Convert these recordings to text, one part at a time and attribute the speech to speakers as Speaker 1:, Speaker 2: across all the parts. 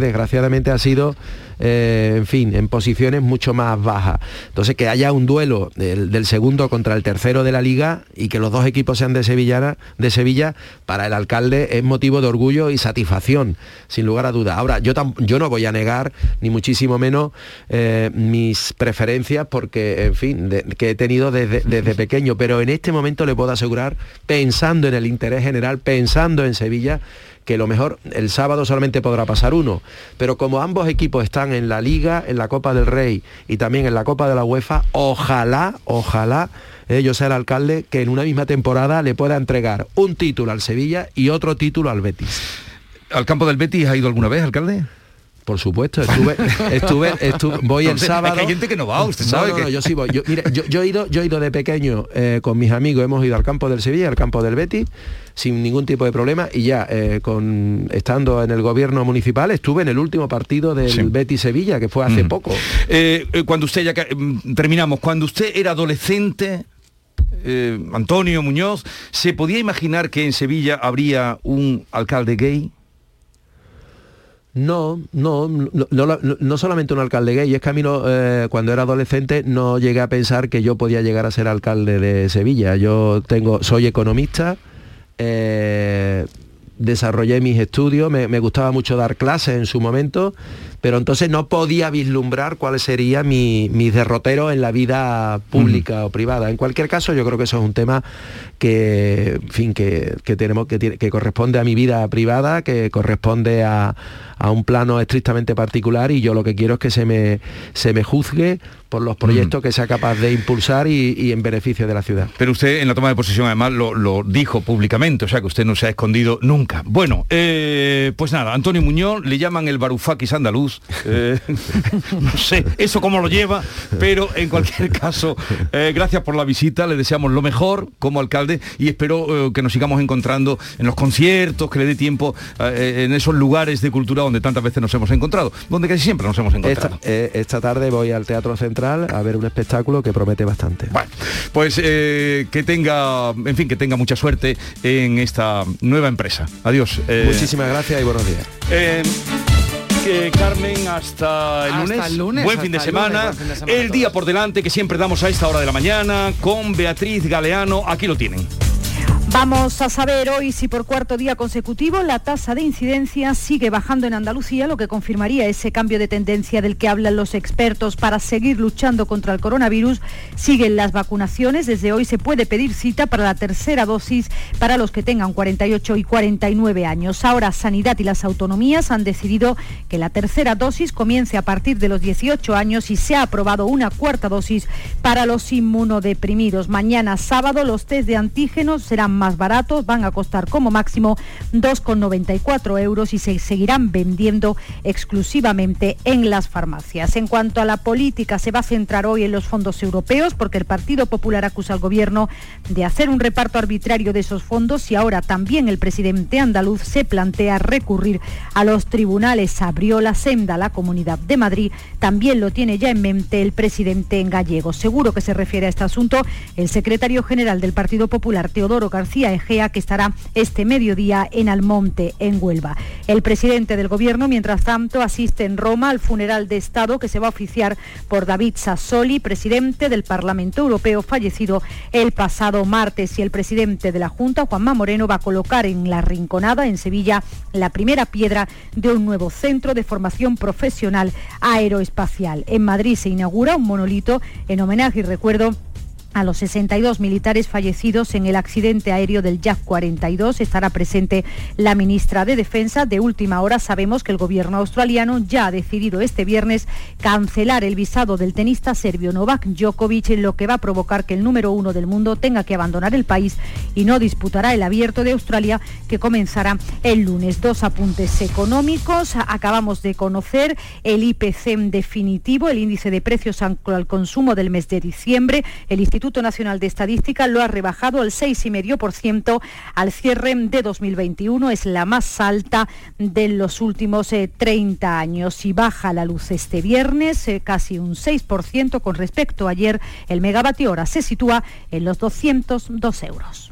Speaker 1: desgraciadamente ha sido, eh, en fin, en posiciones mucho más bajas. Entonces, que haya un duelo del, segundo contra el tercero de la liga y que los dos equipos sean de, Sevilla, para el alcalde es motivo de orgullo y satisfacción, sin lugar a duda. Ahora, yo, yo no voy a negar, ni muchísimo menos, eh, mis preferencias, porque, en fin, que he tenido desde, desde pequeño, pero en este momento le puedo asegurar, pensando en el interés general, pensando en Sevilla, que lo mejor el sábado solamente podrá pasar uno, pero como ambos equipos están en la Liga, en la Copa del Rey y también en la Copa de la UEFA, ojalá, ojalá eh, yo sea el alcalde que en una misma temporada le pueda entregar un título al Sevilla y otro título al Betis.
Speaker 2: ¿Al campo del Betis ha ido alguna vez, alcalde?
Speaker 1: Por supuesto, estuve, estuve, estuve voy el sábado.
Speaker 2: hay gente que no va, usted sabe.
Speaker 1: No, yo sí voy. Yo, he ido, yo he ido de pequeño eh, con mis amigos, hemos ido al campo del Sevilla, al campo del Betis, sin ningún tipo de problema, y ya eh, con estando en el gobierno municipal, estuve en el último partido del Betis Sevilla, que fue hace mm. poco.
Speaker 2: Eh, cuando usted ya mm, terminamos, cuando usted era adolescente, Antonio Muñoz, ¿se podía imaginar que en Sevilla habría un alcalde gay?
Speaker 1: No, no, no, solamente un alcalde gay, es que a mí eh, cuando era adolescente no llegué a pensar que yo podía llegar a ser alcalde de Sevilla. Yo tengo, soy economista, eh, desarrollé mis estudios, me, gustaba mucho dar clases en su momento, pero entonces no podía vislumbrar cuál sería mi, derrotero en la vida pública o privada. En cualquier caso, yo creo que eso es un tema que, fin, que, tenemos, que, que corresponde a mi vida privada, que corresponde a, a un plano estrictamente particular y yo lo que quiero es que se me, se me juzgue por los proyectos mm. que sea capaz de impulsar y, en beneficio de la ciudad.
Speaker 2: Pero usted en la toma de posición además lo, dijo públicamente, o sea que usted no se ha escondido nunca. Bueno, eh, pues nada, Antonio Muñoz le llaman el Barufakis andaluz, eh, no sé eso cómo lo lleva, pero en cualquier caso, eh, gracias por la visita, le deseamos lo mejor como alcalde y espero que nos sigamos encontrando en los conciertos, que le dé tiempo en esos lugares de cultura donde tantas veces nos hemos encontrado, donde casi siempre nos hemos encontrado.
Speaker 1: esta tarde voy al Teatro Central a ver un espectáculo que promete bastante.
Speaker 2: Bueno, pues eh, que tenga, en fin, que tenga mucha suerte en esta nueva empresa. Adiós.
Speaker 1: Eh. Muchísimas gracias y buenos días.
Speaker 2: Eh, que Carmen hasta el, lunes. Buen, fin de, semana. El día por delante que siempre damos a esta hora de la mañana con Beatriz Galeano. Aquí lo tienen.
Speaker 3: Vamos a saber hoy si por cuarto día consecutivo la tasa de incidencia sigue bajando en Andalucía, lo que confirmaría ese cambio de tendencia del que hablan los expertos para seguir luchando contra el coronavirus. Siguen las vacunaciones. Desde hoy se puede pedir cita para la tercera dosis para los que tengan 48 y 49 años. Ahora Sanidad y las autonomías han decidido que la tercera dosis comience a partir de los 18 años y se ha aprobado una cuarta dosis para los inmunodeprimidos. Mañana sábado los test de antígenos serán más baratos, van a costar como máximo 2,94 euros y se seguirán vendiendo exclusivamente en las farmacias. En cuanto a la política, se va a centrar hoy en los fondos europeos porque el Partido Popular acusa al Gobierno de hacer un reparto arbitrario de esos fondos y ahora también el presidente andaluz se plantea recurrir a los tribunales. Abrió la senda la Comunidad de Madrid, también lo tiene ya en mente el presidente en gallego. Seguro que se refiere a este asunto el secretario general del Partido Popular, Teodoro García Egea, que estará este mediodía en Almonte, en Huelva. El presidente del Gobierno, mientras tanto, asiste en Roma al funeral de Estado que se va a oficiar por David Sassoli, presidente del Parlamento Europeo, fallecido el pasado martes. Y el presidente de la Junta, Juanma Moreno, va a colocar en la Rinconada, en Sevilla, la primera piedra de un nuevo centro de formación profesional aeroespacial. En Madrid se inaugura un monolito en homenaje y recuerdo a los 62 militares fallecidos en el accidente aéreo del JAF 42. Estará presente la ministra de Defensa. De última hora sabemos que el gobierno australiano ya ha decidido este viernes cancelar el visado del tenista serbio Novak Djokovic, lo que va a provocar que el número uno del mundo tenga que abandonar el país y no disputará el abierto de Australia que comenzará el lunes. Dos apuntes económicos. Acabamos de conocer el IPC definitivo, el índice de precios al consumo del mes de diciembre. Nacional de Estadística lo ha rebajado al 6,5% al cierre de 2021. Es la más alta de los últimos 30 eh, años y baja la luz este viernes eh, casi un 6% con respecto a ayer. El megavatio hora se sitúa en los 202 euros.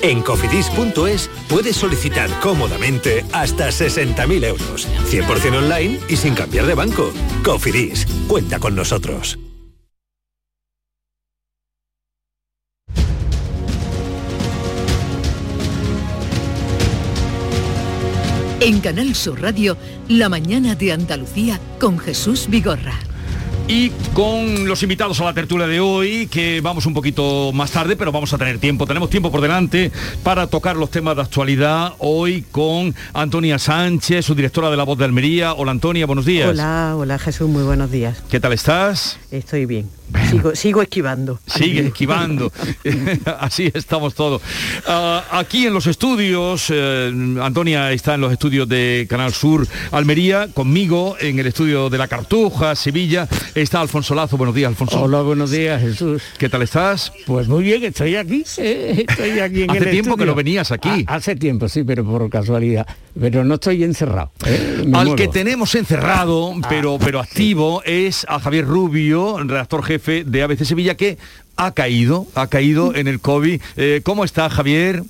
Speaker 4: En cofidis.es puedes solicitar cómodamente hasta 60.000 euros, 100% online y sin cambiar de banco. Cofidis, cuenta con nosotros.
Speaker 5: En Canal Sur Radio, La mañana de Andalucía con Jesús Vigorra.
Speaker 2: Y con los invitados a la tertulia de hoy, que vamos un poquito más tarde, pero vamos a tener tiempo, tenemos tiempo por delante para tocar los temas de actualidad. Hoy con Antonia Sánchez, su directora de La Voz de Almería. Hola Antonia, buenos días.
Speaker 6: Hola, hola Jesús, muy buenos días.
Speaker 2: ¿Qué tal estás?
Speaker 6: Estoy bien. Sigo, sigo, esquivando.
Speaker 2: Sigue esquivando. Así estamos todos. Uh, aquí en los estudios, eh, Antonia está en los estudios de Canal Sur Almería, conmigo en el estudio de La Cartuja, Sevilla, está Alfonso Lazo. Buenos días, Alfonso.
Speaker 7: Hola, buenos días, Jesús.
Speaker 2: ¿Qué tal estás?
Speaker 7: Pues muy bien, estoy aquí. Eh, estoy aquí en
Speaker 2: Hace
Speaker 7: el
Speaker 2: tiempo
Speaker 7: estudio.
Speaker 2: que no venías aquí.
Speaker 7: Ah, hace tiempo, sí, pero por casualidad. Pero no estoy encerrado. eh,
Speaker 2: Al
Speaker 7: muevo.
Speaker 2: que tenemos encerrado, pero, pero activo, es a Javier Rubio, redactor jefe de ABC Sevilla, que ha caído, ha caído en el COVID. Eh, ¿Cómo está Javier?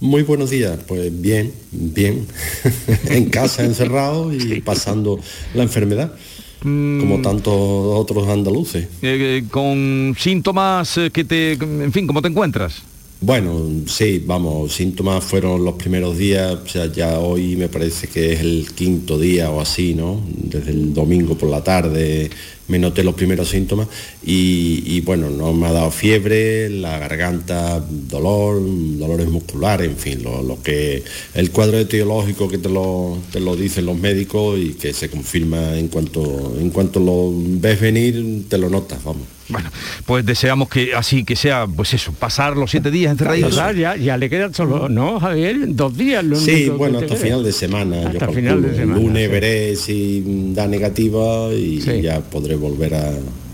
Speaker 8: Muy buenos días, pues bien, bien, en casa encerrado y pasando la enfermedad, como tantos otros andaluces.
Speaker 2: Eh, con síntomas eh, que te, en fin, ¿cómo te encuentras?
Speaker 8: Bueno, sí, vamos, síntomas fueron los primeros días, o sea, ya hoy me parece que es el quinto día o así, ¿no? Desde el domingo por la tarde me noté los primeros síntomas y, bueno, no me ha dado fiebre, la garganta, dolor, dolores musculares, en fin, lo, lo que el cuadro etiológico que te lo, te lo dicen los médicos y que se confirma en cuanto, en cuanto lo ves venir, te lo notas, vamos.
Speaker 2: Bueno, pues deseamos que así que sea, pues eso, pasar los siete días encerraditos.
Speaker 7: Ya, ya le quedan solo, ¿no, Javier? Dos días. Lo
Speaker 8: Sí, bueno, hasta final de semana. yo
Speaker 7: Hasta
Speaker 8: calculo.
Speaker 7: final de semana,
Speaker 8: El lunes
Speaker 7: sí.
Speaker 8: veré si da negativa y ya podré volver a,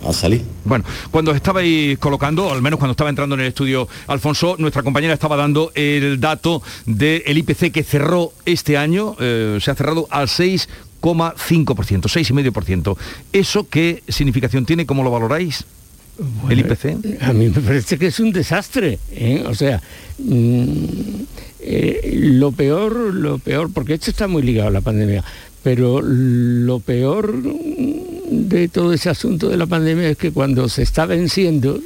Speaker 8: a salir.
Speaker 2: Bueno, cuando estabais colocando, al menos cuando estaba entrando en el estudio Alfonso, nuestra compañera estaba dando el dato del IPC que cerró este año, eh, se ha cerrado al 6,5%, 6,5%. ¿Eso qué significación tiene? ¿Cómo lo valoráis? ¿El IPC?
Speaker 7: A mí me parece que es un desastre. ¿eh? O sea, mm, eh, lo peor, lo peor, porque esto está muy ligado a la pandemia, pero lo peor de todo ese asunto de la pandemia es que cuando se está venciendo,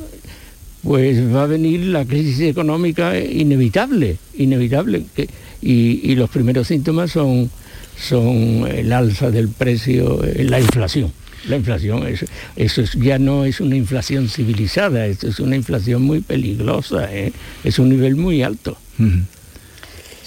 Speaker 7: pues va a venir la crisis económica inevitable, inevitable. que- y, y los primeros síntomas son, son el alza del precio, eh, la inflación. La inflación, es- eso es- ya no es una inflación civilizada, esto es una inflación muy peligrosa, ¿eh? es un nivel muy alto.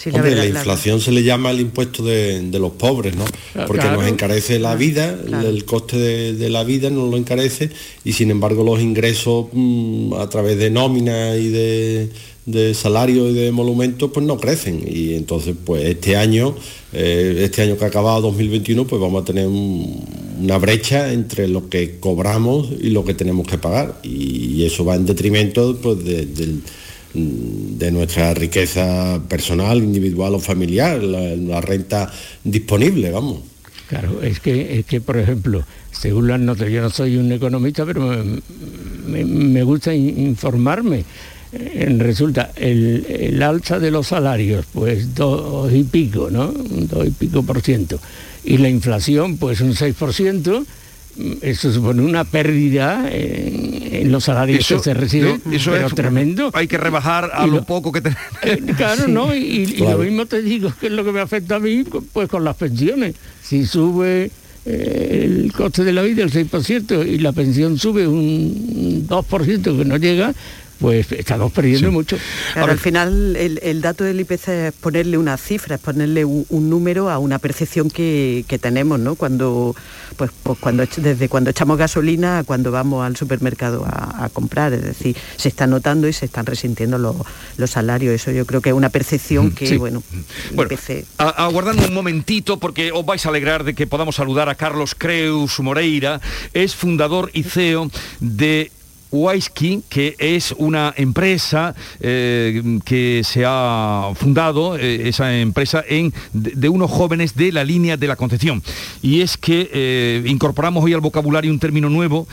Speaker 6: Sí,
Speaker 8: Hombre, la, inflación se le llama el impuesto de, de los pobres, ¿no? Porque
Speaker 7: claro.
Speaker 8: nos encarece la vida, el-
Speaker 7: claro.
Speaker 8: el, coste de, de la vida nos lo encarece y sin embargo los ingresos mm, a través de nómina y de, de salario y de emolumentos pues no crecen y entonces pues este año, eh, este año que ha acabado 2021 pues vamos a tener un- una brecha entre lo que cobramos y lo que tenemos que pagar y eso va en detrimento pues de- del de nuestra riqueza personal, individual o familiar, la, renta disponible, vamos.
Speaker 7: Claro, es que, es que, por ejemplo, según las notas, yo no soy un economista, pero me, gusta in- informarme. Eh, resulta, el, el alza de los salarios, pues dos y pico, ¿no? Dos y pico por ciento. Y la inflación, pues un 6%, mm, eso supone una pérdida en, en los salarios
Speaker 2: Eso-
Speaker 7: que se reciben,
Speaker 2: no, eso
Speaker 7: pero
Speaker 2: es-
Speaker 7: tremendo.
Speaker 2: Hay que rebajar a lo
Speaker 7: lo-
Speaker 2: poco que tenemos.
Speaker 7: Eh, Claro, ¿no? Y, y
Speaker 2: Claro.
Speaker 7: lo mismo te digo que es lo que me afecta a mí, pues con las pensiones. Si sube eh, el coste de la vida el 6% y la pensión sube un 2% que no llega, pues estamos perdiendo mucho.
Speaker 6: Claro, al final el, el, dato del IPC es ponerle una cifra, es ponerle un, un número a una percepción que, que, tenemos, ¿no? Cuando, pues, pues, cuando desde cuando echamos gasolina a cuando vamos al supermercado a, a, comprar, es decir, se está notando y se están resintiendo los, los salarios. Eso yo creo que es una percepción que, sí. bueno,
Speaker 2: bueno IPC... aguardando un momentito porque os vais a alegrar de que podamos saludar a Carlos Creus Moreira, es fundador y CEO de Wisky, que es una empresa eh, que se ha fundado, eh, esa empresa, en, de, unos jóvenes de la línea de la Concepción. Y es que eh, incorporamos hoy al vocabulario un término nuevo,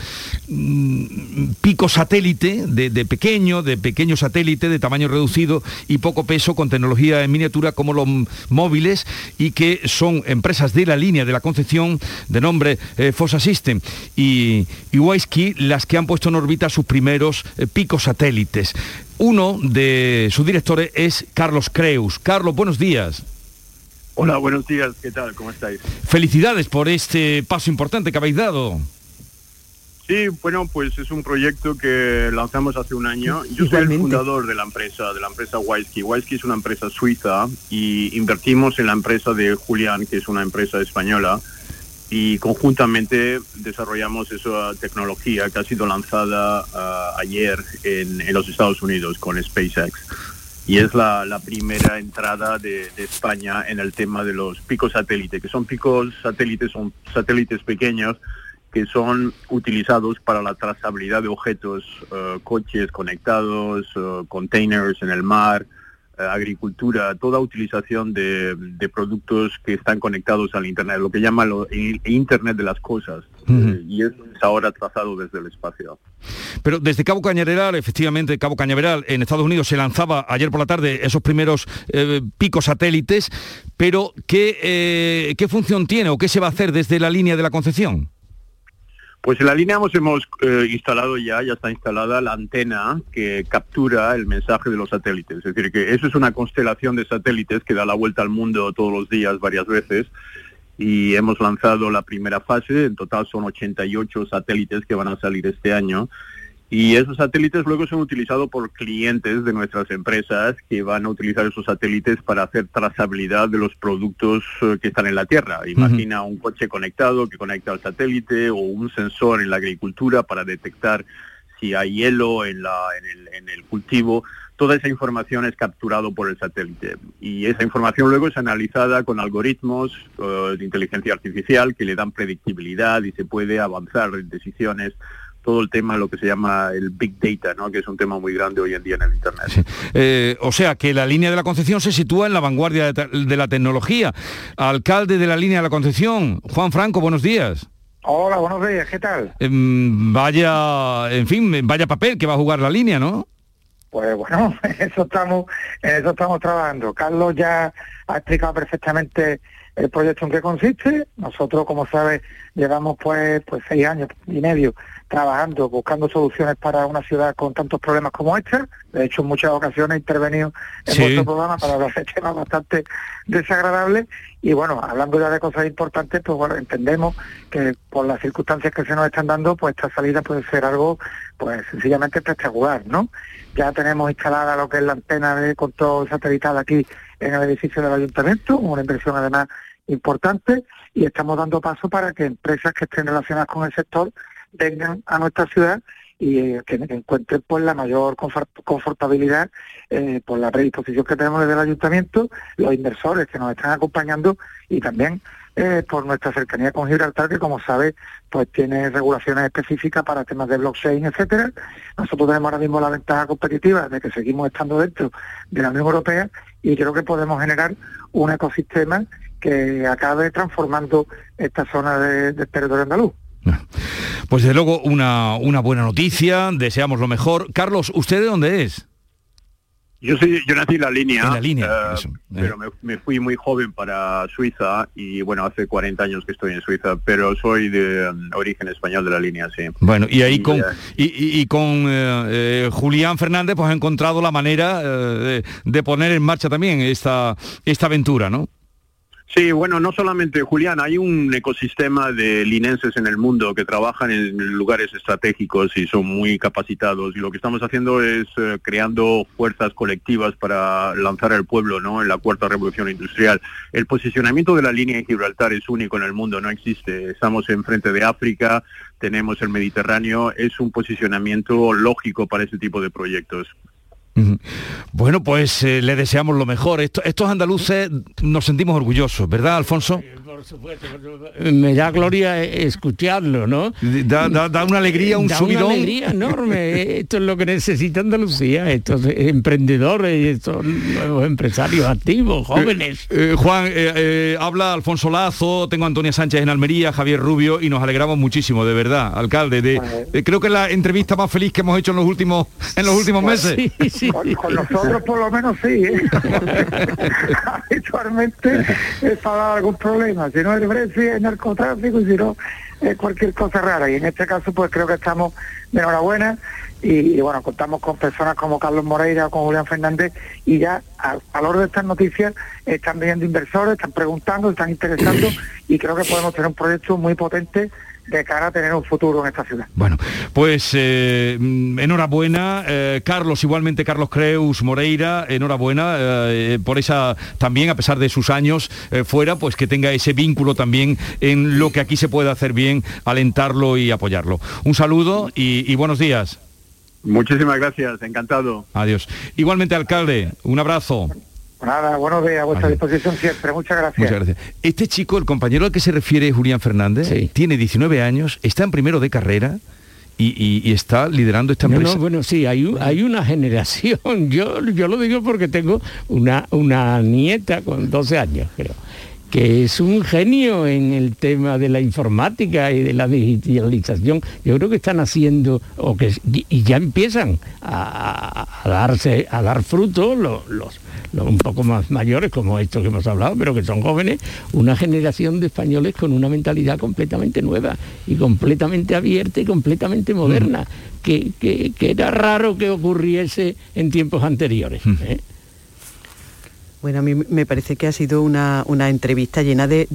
Speaker 2: mmm, pico satélite, de, pequeño, de pequeño satélite, de tamaño reducido y poco peso, con tecnología en miniatura como los móviles, y que son empresas de la línea de la Concepción, de nombre Fossa System y, y Wisky, las que han puesto en órbita sus primeros eh, picos satélites. Uno de sus directores es Carlos Creus. Carlos, buenos días.
Speaker 9: Hola, buenos días. ¿Qué tal? ¿Cómo estáis?
Speaker 2: Felicidades por este paso importante que habéis dado.
Speaker 9: Sí, bueno, pues es un proyecto que lanzamos hace un año. Yo soy el fundador de la empresa, de la empresa Wisky. Wisky es una empresa suiza y invertimos en la empresa de Julián, que es una empresa española y conjuntamente desarrollamos esa tecnología que ha sido lanzada uh, ayer en, en, los Estados Unidos con SpaceX. Y es la, primera entrada de, España en el tema de los picos satélites, que son picos satélites, son satélites pequeños que son utilizados para la trazabilidad de objetos, uh, coches conectados, uh, containers en el mar, agricultura, toda utilización de, de, productos que están conectados al Internet, lo que llama lo, el Internet de las cosas. Uh -huh. eh, y eso es ahora trazado desde el espacio.
Speaker 2: Pero desde Cabo Cañaveral, efectivamente, Cabo Cañaveral, en Estados Unidos se lanzaba ayer por la tarde esos primeros eh, picos satélites, pero ¿qué, eh, ¿qué función tiene o qué se va a hacer desde la línea de la Concepción?
Speaker 9: Pues en la línea hemos, hemos eh, instalado ya, ya está instalada la antena que captura el mensaje de los satélites. Es decir, que eso es una constelación de satélites que da la vuelta al mundo todos los días, varias veces. Y hemos lanzado la primera fase, en total son 88 satélites que van a salir este año. Y esos satélites luego son utilizados por clientes de nuestras empresas que van a utilizar esos satélites para hacer trazabilidad de los productos uh, que están en la Tierra. Imagina uh -huh. un coche conectado que conecta al satélite o un sensor en la agricultura para detectar si hay hielo en, la, en, el, en el cultivo. Toda esa información es capturado por el satélite y esa información luego es analizada con algoritmos uh, de inteligencia artificial que le dan predictibilidad y se puede avanzar en decisiones todo el tema, lo que se llama el Big Data, ¿no? que es un tema muy grande hoy en día en el Internet.
Speaker 2: Sí. Eh, o sea, que la línea de la Concepción se sitúa en la vanguardia de, de, la tecnología. Alcalde de la línea de la Concepción, Juan Franco, buenos días.
Speaker 10: Hola, buenos días, ¿qué tal?
Speaker 2: Eh, vaya, en fin, vaya papel que va a jugar la línea, ¿no?
Speaker 10: Pues bueno, eso estamos, eso estamos trabajando. Carlos ya ha explicado perfectamente el proyecto en qué consiste. Nosotros, como sabes, llevamos pues pues seis años y medio trabajando, buscando soluciones para una ciudad con tantos problemas como esta. De hecho, en muchas ocasiones he intervenido en sí. vuestro programa para hablar de temas bastante desagradables. Y bueno, hablando ya de cosas importantes, pues bueno, entendemos que por las circunstancias que se nos están dando, pues esta salida puede ser algo, pues sencillamente espectacular, ¿no? Ya tenemos instalada lo que es la antena de control satelital aquí en el edificio del ayuntamiento, una inversión además importante, y estamos dando paso para que empresas que estén relacionadas con el sector vengan a nuestra ciudad y eh, que encuentren pues la mayor confort confortabilidad eh, por la predisposición que tenemos desde el ayuntamiento, los inversores que nos están acompañando y también eh, por nuestra cercanía con Gibraltar, que como sabe, pues tiene regulaciones específicas para temas de blockchain, etcétera. Nosotros tenemos ahora mismo la ventaja competitiva de que seguimos estando dentro de la Unión Europea y creo que podemos generar un ecosistema que acabe transformando esta zona de, del territorio andaluz.
Speaker 2: Pues desde luego una, una buena noticia, deseamos lo mejor. Carlos, ¿usted de dónde es?
Speaker 9: Yo soy, yo nací en la línea,
Speaker 2: en la línea
Speaker 9: uh, eso, eh. pero me, me, fui muy joven para Suiza y bueno, hace 40 años que estoy en Suiza, pero soy de um, origen español de la línea, sí.
Speaker 2: Bueno, y ahí con, y, y, y, con eh, Julián Fernández pues ha encontrado la manera de, de, poner en marcha también esta, esta aventura, ¿no?
Speaker 9: Sí, bueno, no solamente Julián, hay un ecosistema de linenses en el mundo que trabajan en lugares estratégicos y son muy capacitados y lo que estamos haciendo es eh, creando fuerzas colectivas para lanzar al pueblo, ¿no? En la cuarta revolución industrial. El posicionamiento de la línea de Gibraltar es único en el mundo, no existe. Estamos enfrente de África, tenemos el Mediterráneo, es un posicionamiento lógico para ese tipo de proyectos.
Speaker 2: Bueno, pues eh, le deseamos lo mejor. estos andaluces nos sentimos orgullosos, ¿verdad, Alfonso?
Speaker 7: Por supuesto, me da gloria escucharlo, ¿no?
Speaker 2: Da, una alegría, un
Speaker 7: da
Speaker 2: subidón.
Speaker 7: Una alegría enorme. Esto es lo que necesita Andalucía, estos emprendedores, estos nuevos empresarios activos, eh, jóvenes.
Speaker 2: Eh, Juan, eh, habla Alfonso Lazo, tengo a Antonia Sánchez en Almería, Javier Rubio, y nos alegramos muchísimo, de verdad, alcalde. De, creo que es la entrevista más feliz que hemos hecho en los últimos, en los últimos
Speaker 10: pues
Speaker 2: meses.
Speaker 10: Sí, Con, nosotros por lo menos sí. Habitualmente es para algún problema si no es Brexit, es narcotráfico y si no es cualquier cosa rara. Y en este caso pues creo que estamos de enhorabuena y, bueno, contamos con personas como Carlos Moreira o con Julián Fernández y ya al valor de estas noticias están viniendo inversores, están preguntando, están interesando y creo que podemos tener un proyecto muy potente de cara a tener un futuro en esta ciudad.
Speaker 2: Bueno, pues eh, enhorabuena, eh, Carlos, igualmente Carlos Creus Moreira, enhorabuena eh, por esa también, a pesar de sus años fuera, pues que tenga ese vínculo también en lo que aquí se puede hacer bien, alentarlo y apoyarlo. Un saludo y buenos días.
Speaker 9: Muchísimas gracias, encantado.
Speaker 2: Adiós. Igualmente, alcalde, un abrazo.
Speaker 10: Nada, buenos días, a vuestra disposición siempre. Muchas gracias. Muchas gracias.
Speaker 2: Este chico, el compañero al que se refiere Julián Fernández, tiene 19 años, está en primero de carrera. Y, está liderando esta empresa.
Speaker 7: No, bueno, sí, hay, hay una generación. Yo, yo lo digo porque tengo una, una nieta con 12 años, creo que es un genio en el tema de la informática y de la digitalización. Yo creo que están haciendo, o que, y ya empiezan a, darse, a dar fruto los, los, un poco más mayores, como estos que hemos hablado, pero que son jóvenes, una generación de españoles con una mentalidad completamente nueva y completamente abierta y completamente moderna, que, era raro que ocurriese en tiempos anteriores. ¿eh?
Speaker 6: Bueno, a mí me parece que ha sido una, entrevista llena de,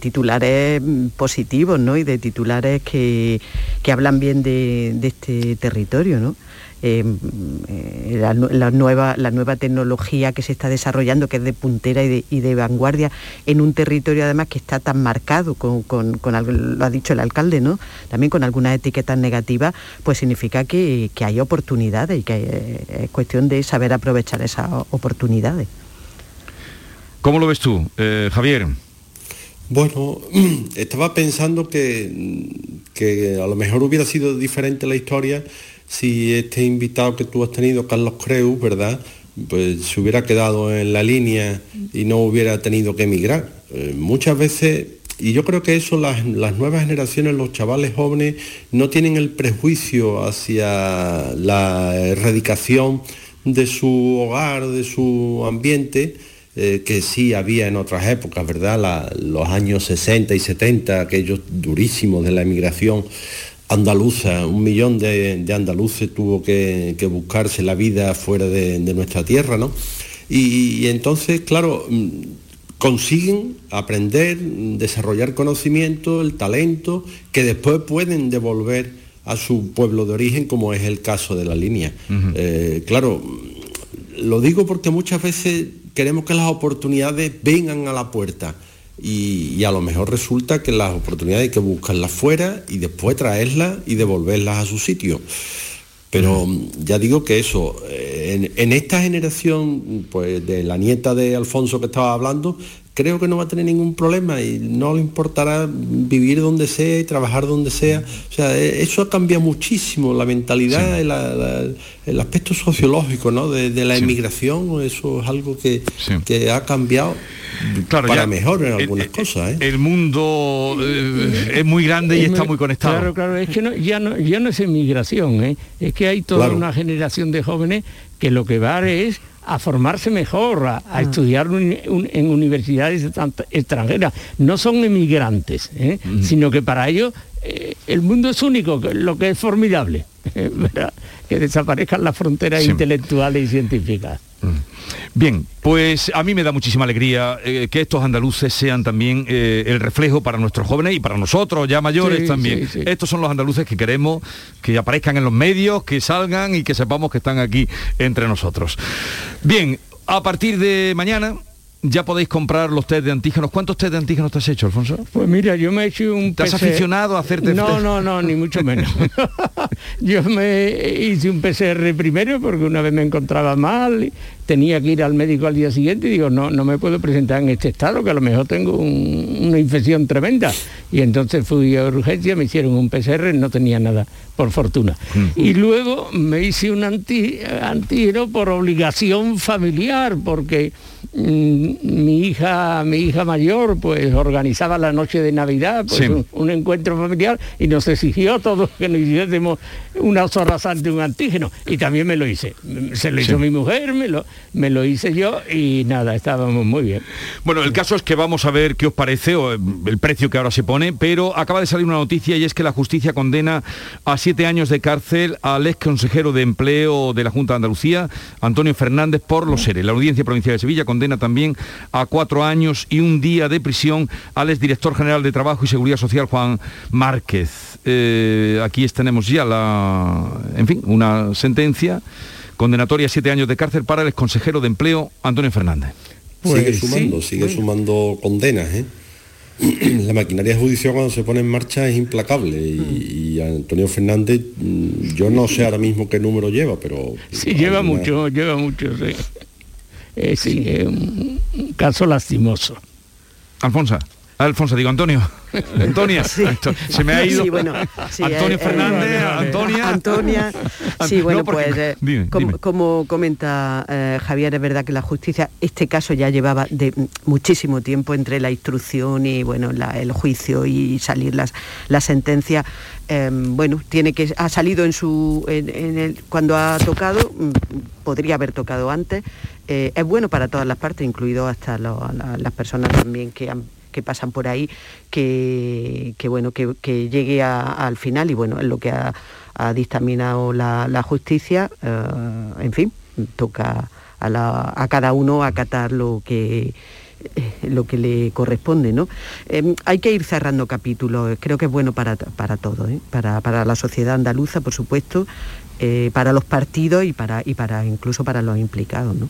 Speaker 6: titulares positivos, ¿no? Y de titulares que, hablan bien de, este territorio, ¿no? Eh, eh, la, nueva, la nueva tecnología que se está desarrollando, que es de puntera y de, vanguardia, en un territorio además que está tan marcado, con, lo ha dicho el alcalde, ¿no? también con algunas etiquetas negativas, pues significa que, hay oportunidades y que eh, es cuestión de saber aprovechar esas oportunidades.
Speaker 2: ¿Cómo lo ves tú, Javier?
Speaker 8: Bueno, estaba pensando que, que a lo mejor hubiera sido diferente la historia si este invitado que tú has tenido, Carlos Creus, ¿verdad? Pues se hubiera quedado en la línea y no hubiera tenido que emigrar. Eh, muchas veces, y yo creo que eso las, nuevas generaciones, los chavales jóvenes, no tienen el prejuicio hacia la erradicación de su hogar, de su ambiente, eh, que sí había en otras épocas, ¿verdad? los años 60 y 70, aquellos durísimos de la emigración andaluza, un millón de, andaluces tuvo que, buscarse la vida fuera de, nuestra tierra, ¿no? Y, entonces, claro, mm, consiguen aprender, desarrollar conocimiento, el talento, que después pueden devolver a su pueblo de origen, como es el caso de la línea. Eh, claro, lo digo porque muchas veces queremos que las oportunidades vengan a la puerta y, a lo mejor resulta que las oportunidades hay que buscarlas fuera y después traerlas y devolverlas a su sitio. Pero ya digo que eso, en, en, esta generación, pues de la nieta de Alfonso que estaba hablando, creo que no va a tener ningún problema y no le importará vivir donde sea y trabajar donde sea. O sea, e, eso ha cambiado muchísimo, la mentalidad, el aspecto sociológico ¿no? de, la inmigración, eso es algo que, que ha cambiado claro, para mejor en algunas cosas. ¿eh?
Speaker 2: El mundo eh, es muy grande y está muy conectado.
Speaker 7: Claro, claro, es que ya, no, ya no es inmigración, ¿eh? es que hay toda una generación de jóvenes que lo que va es a formarse mejor, a, ah. estudiar en universidades extranjeras. No son emigrantes, ¿eh? sino que para ellos eh, el mundo es único, lo que es formidable, que desaparezcan las fronteras intelectuales y científicas.
Speaker 2: Bien, pues a mí me da muchísima alegría eh, que estos andaluces sean también eh, el reflejo para nuestros jóvenes y para nosotros ya mayores
Speaker 7: Sí,
Speaker 2: también.
Speaker 7: sí, sí.
Speaker 2: Estos son los andaluces que queremos que aparezcan en los medios, que salgan y que sepamos que están aquí entre nosotros. Bien, a partir de mañana ya podéis comprar los test de antígenos. ¿Cuántos test de antígenos te has hecho, Alfonso?
Speaker 7: Pues mira, yo me he hecho un
Speaker 2: ¿Te has
Speaker 7: PCR
Speaker 2: aficionado a hacerte
Speaker 7: No,
Speaker 2: test?
Speaker 7: no, no, ni mucho menos. yo me hice un PCR primero porque una vez me encontraba mal, y tenía que ir al médico al día siguiente y digo, no, no me puedo presentar en este estado, que a lo mejor tengo un- una infección tremenda. Y entonces fui a urgencia, me hicieron un PCR, no tenía nada, por fortuna. Y luego me hice un anti, antígeno por obligación familiar, porque mm, mi hija, mi hija mayor, pues organizaba la noche de Navidad, pues
Speaker 2: Sí.
Speaker 7: un, un encuentro familiar y nos exigió a todos que nos hiciésemos unas horas antes un antígeno. Y también me lo hice. Se lo hizo
Speaker 2: Sí.
Speaker 7: mi mujer, me lo, me lo hice yo y nada, estábamos muy bien.
Speaker 2: Bueno, el caso es que vamos a ver qué os parece o eh, el precio que ahora se pone, pero acaba de salir una noticia y es que la justicia condena a siete años de cárcel al ex consejero de empleo de la Junta de Andalucía, Antonio Fernández, por los seres. La Audiencia Provincial de Sevilla condena también a cuatro años y un día de prisión al exdirector general de Trabajo y Seguridad Social, Juan Márquez. Eh, aquí tenemos ya la, en fin, una sentencia condenatoria a siete años de cárcel para el ex consejero de empleo, Antonio Fernández.
Speaker 7: Pues
Speaker 8: sigue sumando, sigue sumando condenas, ¿eh? La maquinaria judicial cuando se pone en marcha es implacable y, y Antonio Fernández, mm, yo no sé ahora mismo qué número lleva, pero...
Speaker 7: Sí, lleva mucho, lleva mucho, sí. Eh, sí, es un, un caso lastimoso.
Speaker 2: Alfonso. Alfonso, digo Antonio. Antonia. Se me ha ido.
Speaker 6: Sí, bueno, sí,
Speaker 2: Antonio
Speaker 6: eh,
Speaker 2: Fernández,
Speaker 6: eh,
Speaker 2: Antonia.
Speaker 6: Antonia. Sí,
Speaker 2: No,
Speaker 6: bueno,
Speaker 2: porque-
Speaker 6: pues eh,
Speaker 2: dime,
Speaker 6: como,
Speaker 2: dime.
Speaker 6: como comenta eh, Javier, es verdad que la justicia, este caso ya llevaba de muchísimo tiempo entre la instrucción y bueno, la- el juicio y salir las, la sentencia. Eh, bueno, tiene que ha salido en su en- en el- cuando ha tocado, mm, podría haber tocado antes. Eh, es bueno para todas las partes, incluido hasta las personas también que pasan por ahí, que, bueno, que, llegue al final y bueno, es lo que ha, ha dictaminado la, justicia, eh, en fin, toca a, cada uno acatar lo que eh, le corresponde, ¿no? Eh, hay que ir cerrando capítulos, creo que es bueno para, para todo, para, la sociedad andaluza, por supuesto, para los partidos y para, y para incluso para los implicados, ¿no?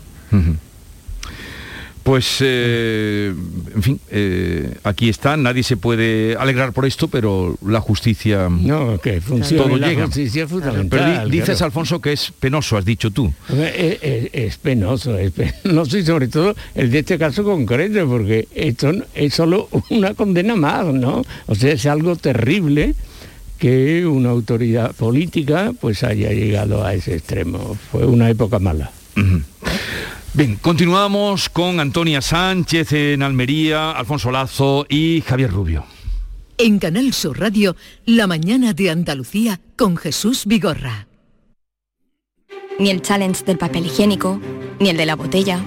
Speaker 2: Pues, eh, en fin, eh, aquí está, nadie se puede alegrar por esto, pero la justicia...
Speaker 7: No, que funcione
Speaker 2: todo
Speaker 7: la
Speaker 2: llega.
Speaker 7: justicia es fundamental,
Speaker 2: Pero di- dices,
Speaker 7: claro.
Speaker 2: Alfonso, que es penoso, has dicho tú.
Speaker 7: Es, es- es penoso, es penoso y sobre todo el de este caso concreto, porque esto es solo una condena más, ¿no? O sea, es algo terrible que una autoridad política pues haya llegado a ese extremo. Fue una época mala.
Speaker 2: Bien, continuamos con Antonia Sánchez en Almería, Alfonso Lazo y Javier Rubio.
Speaker 5: En Canal Sur Radio, La mañana de Andalucía con Jesús Vigorra.
Speaker 11: Ni el challenge del papel higiénico, ni el de la botella.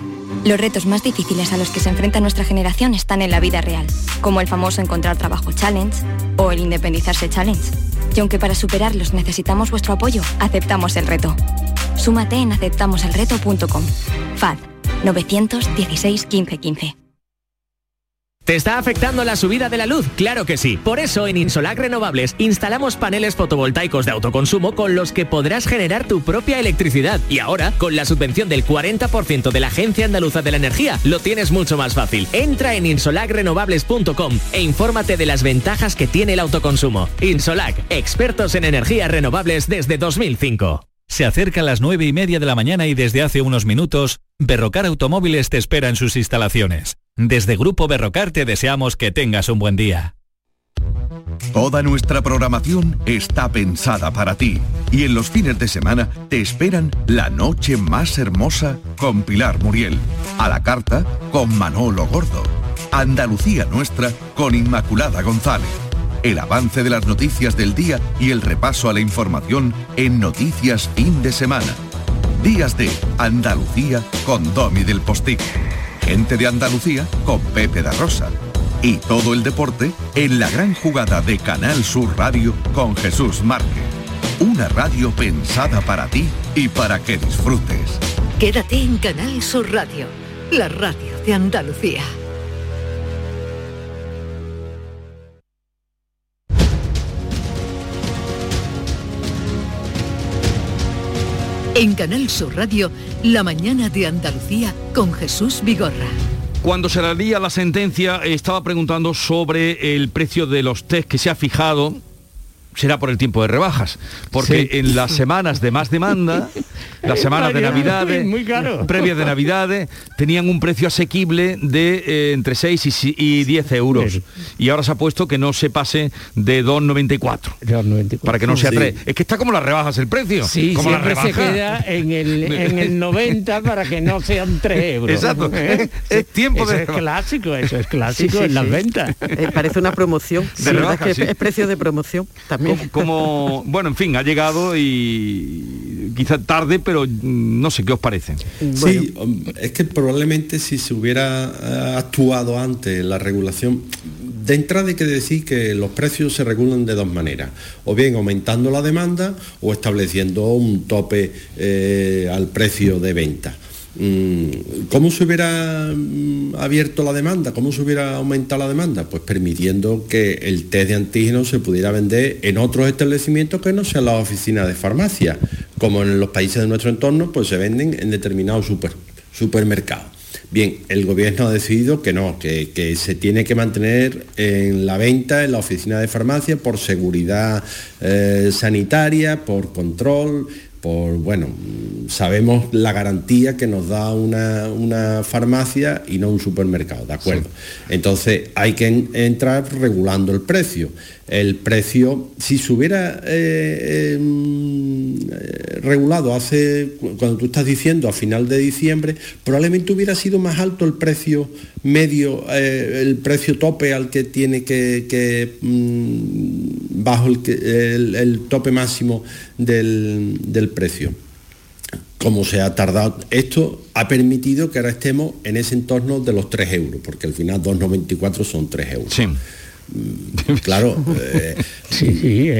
Speaker 11: Los retos más difíciles a los que se enfrenta nuestra generación están en la vida real, como el famoso encontrar trabajo challenge o el independizarse challenge. Y aunque para superarlos necesitamos vuestro apoyo, aceptamos el reto. Súmate en aceptamoselreto.com. FAD 916 1515.
Speaker 12: ¿Te está afectando la subida de la luz? Claro que sí. Por eso en Insolac Renovables instalamos paneles fotovoltaicos de autoconsumo con los que podrás generar tu propia electricidad. Y ahora, con la subvención del 40% de la Agencia Andaluza de la Energía, lo tienes mucho más fácil. Entra en insolacrenovables.com e infórmate de las ventajas que tiene el autoconsumo. Insolac, expertos en energías renovables desde 2005.
Speaker 13: Se acercan las nueve y media de la mañana y desde hace unos minutos, Berrocar Automóviles te espera en sus instalaciones. Desde Grupo Berrocar te deseamos que tengas un buen día.
Speaker 14: Toda nuestra programación está pensada para ti y en los fines de semana te esperan La Noche Más Hermosa con Pilar Muriel, A la Carta con Manolo Gordo, Andalucía Nuestra con Inmaculada González, el avance de las noticias del día y el repaso a la información en Noticias Fin de Semana. Días de Andalucía con Domi del Postigo. Gente de Andalucía con Pepe da Rosa. Y todo el deporte en la gran jugada de Canal Sur Radio con Jesús Márquez. Una radio pensada para ti y para que disfrutes.
Speaker 5: Quédate en Canal Sur Radio, la radio de Andalucía. En Canal Sur Radio, la mañana de Andalucía con Jesús Vigorra.
Speaker 2: Cuando se daría la sentencia, estaba preguntando sobre el precio de los test que se ha fijado será por el tiempo de rebajas, porque en las semanas de más demanda, las semanas de Navidades,
Speaker 7: muy caro.
Speaker 2: previas de Navidades, tenían un precio asequible de eh, entre 6 y, y 10 euros. Y ahora se ha puesto que no se pase de 2,94. Para que no sea
Speaker 7: Sí.
Speaker 2: 3. Es que está como las rebajas el precio.
Speaker 7: Sí,
Speaker 2: como
Speaker 7: siempre se queda en el, en el 90 para que no sean 3 euros.
Speaker 2: Exacto.
Speaker 7: ¿Eh?
Speaker 2: Es tiempo
Speaker 7: Eso
Speaker 2: de
Speaker 7: es clásico, eso es clásico
Speaker 6: Sí, sí,
Speaker 7: en las ventas.
Speaker 6: Eh, parece una promoción.
Speaker 2: De
Speaker 6: La verdad
Speaker 2: rebaja,
Speaker 6: es que
Speaker 2: sí.
Speaker 6: es precio de promoción también.
Speaker 2: Como, bueno, en fin, ha llegado y quizá tarde, pero mm, no sé qué os parece.
Speaker 8: Sí, um, es que probablemente si se hubiera eh, actuado antes la regulación, de entrada hay que decir que los precios se regulan de dos maneras, o bien aumentando la demanda o estableciendo un tope eh, al precio de venta. Mm, ¿Cómo se hubiera mm, abierto la demanda? ¿Cómo se hubiera aumentado la demanda? Pues permitiendo que el test de antígenos se pudiera vender en otros establecimientos que no sean las oficinas de farmacia, como en los países de nuestro entorno, pues se venden en determinados super- supermercados. Bien, el gobierno ha decidido que no, que, se tiene que mantener en la venta en la oficina de farmacia por seguridad eh, sanitaria, por control, por, bueno, sabemos la garantía que nos da una, una farmacia y no un supermercado, ¿de acuerdo? Entonces hay que en- entrar regulando el precio. El precio, si se hubiera eh, em, eh, regulado hace, cu- cuando tú estás diciendo a final de diciembre, probablemente hubiera sido más alto el precio medio, eh, el precio tope al que tiene que, que, mm, bajo el, que- el- el tope máximo del, del precio. Como se ha tardado, esto ha permitido que ahora estemos en ese entorno de los 3 euros, porque al final 2,94 son 3 euros. Mm, Claro, eh,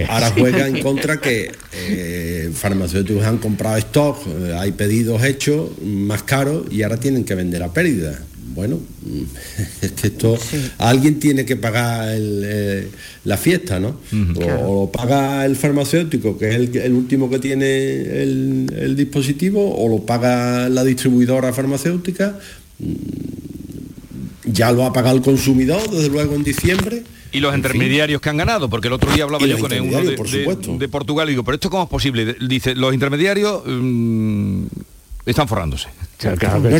Speaker 8: ahora juega en contra que eh, farmacéuticos han comprado stock, eh, hay pedidos hechos más caros y ahora tienen que vender a pérdida. Bueno, mm, es que esto alguien tiene que pagar el, eh, la fiesta, ¿no? o, o paga el farmacéutico, que es el, el último que tiene el, el dispositivo, o lo paga la distribuidora farmacéutica. Mm, Ya lo ha pagado el consumidor, desde luego en diciembre.
Speaker 2: Y los
Speaker 8: En fin.
Speaker 2: intermediarios que han ganado, porque el otro día hablaba yo con uno de,
Speaker 8: por
Speaker 2: de Portugal y digo, pero esto cómo es posible? Dice, los intermediarios mm, están forrándose.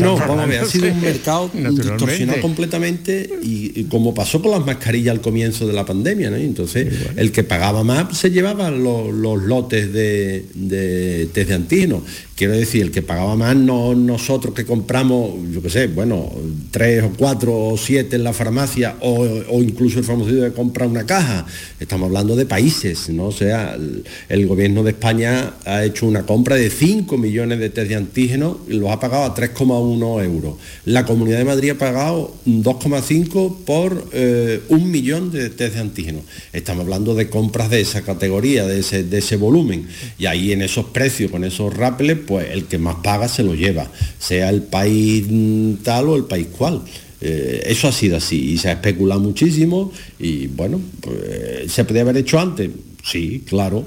Speaker 8: No, no, vamos a ver, ha sido un mercado distorsionado completamente y, y como pasó con las mascarillas al comienzo de la pandemia, ¿no? Entonces, el que pagaba más se llevaba lo- los lotes de, de test de antígenos. Quiero decir, el que pagaba más no nosotros que compramos, yo qué sé, bueno, tres o cuatro o siete en la farmacia o, o incluso el farmacéutico que compra una caja. Estamos hablando de países, ¿no? O sea, el, el gobierno de España ha hecho una compra de 5 millones de test de antígenos y los ha pagado a 3,1 euros. La Comunidad de Madrid ha pagado 2,5 por eh, un millón de test de antígenos. Estamos hablando de compras de esa categoría, de ese, volumen. Y ahí en esos precios, con esos rápeles, pues el que más paga se lo lleva, sea el país mm, tal o el país cual. Eh, eso ha sido así y se ha especulado muchísimo y bueno, pues, ¿se podía haber hecho antes? Sí, claro.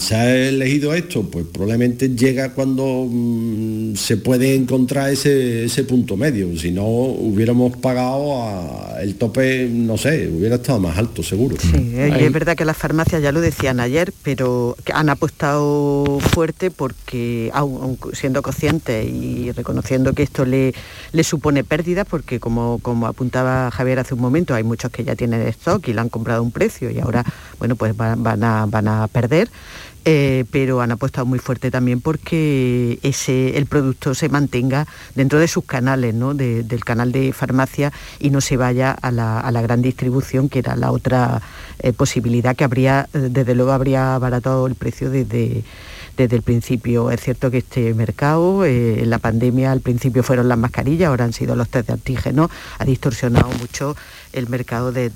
Speaker 8: ¿Se ha elegido esto? Pues probablemente llega cuando mm, se puede encontrar ese, ese punto medio. Si no, hubiéramos pagado a- el tope, no sé, hubiera estado más alto, seguro.
Speaker 6: Eh, y es verdad que las farmacias ya lo decían ayer, pero que han apostado fuerte porque, aun, siendo conscientes y reconociendo que esto le, le supone pérdidas, porque como, como apuntaba Javier hace un momento, hay muchos que ya tienen stock y le han comprado a un precio y ahora, bueno, pues van, van a, van a perder. Eh, pero han apostado muy fuerte también porque ese, el producto se mantenga dentro de sus canales, ¿no? De- del canal de farmacia y no se vaya a la, a la gran distribución, que era la otra eh, posibilidad que habría, eh, desde luego habría abaratado el precio desde, desde el principio. Es cierto que este mercado, en la pandemia al principio fueron las mascarillas, ahora han sido los test de antígenos, ha distorsionado mucho el mercado de,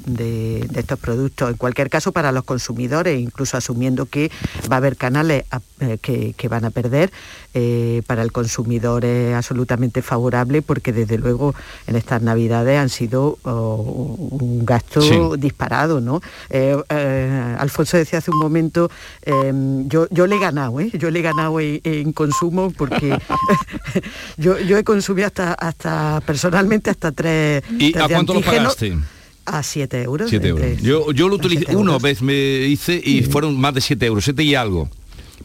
Speaker 6: estos productos. En cualquier caso, para los consumidores, incluso asumiendo que va a haber canales eh, que, van a perder, eh, para el consumidor es absolutamente favorable porque desde luego en estas navidades han sido oh, un gasto disparado. ¿no? Eh, Alfonso decía hace un momento, em, yo, yo le he ganado, yo le he ganado en, consumo porque yo, yo he consumido hasta, hasta personalmente hasta tres...
Speaker 2: ¿Y a cuánto lo pagaste?
Speaker 6: A 7 euros.
Speaker 2: Yo, yo lo utilicé, una vez me hice y fueron más de 7 euros, 7 y algo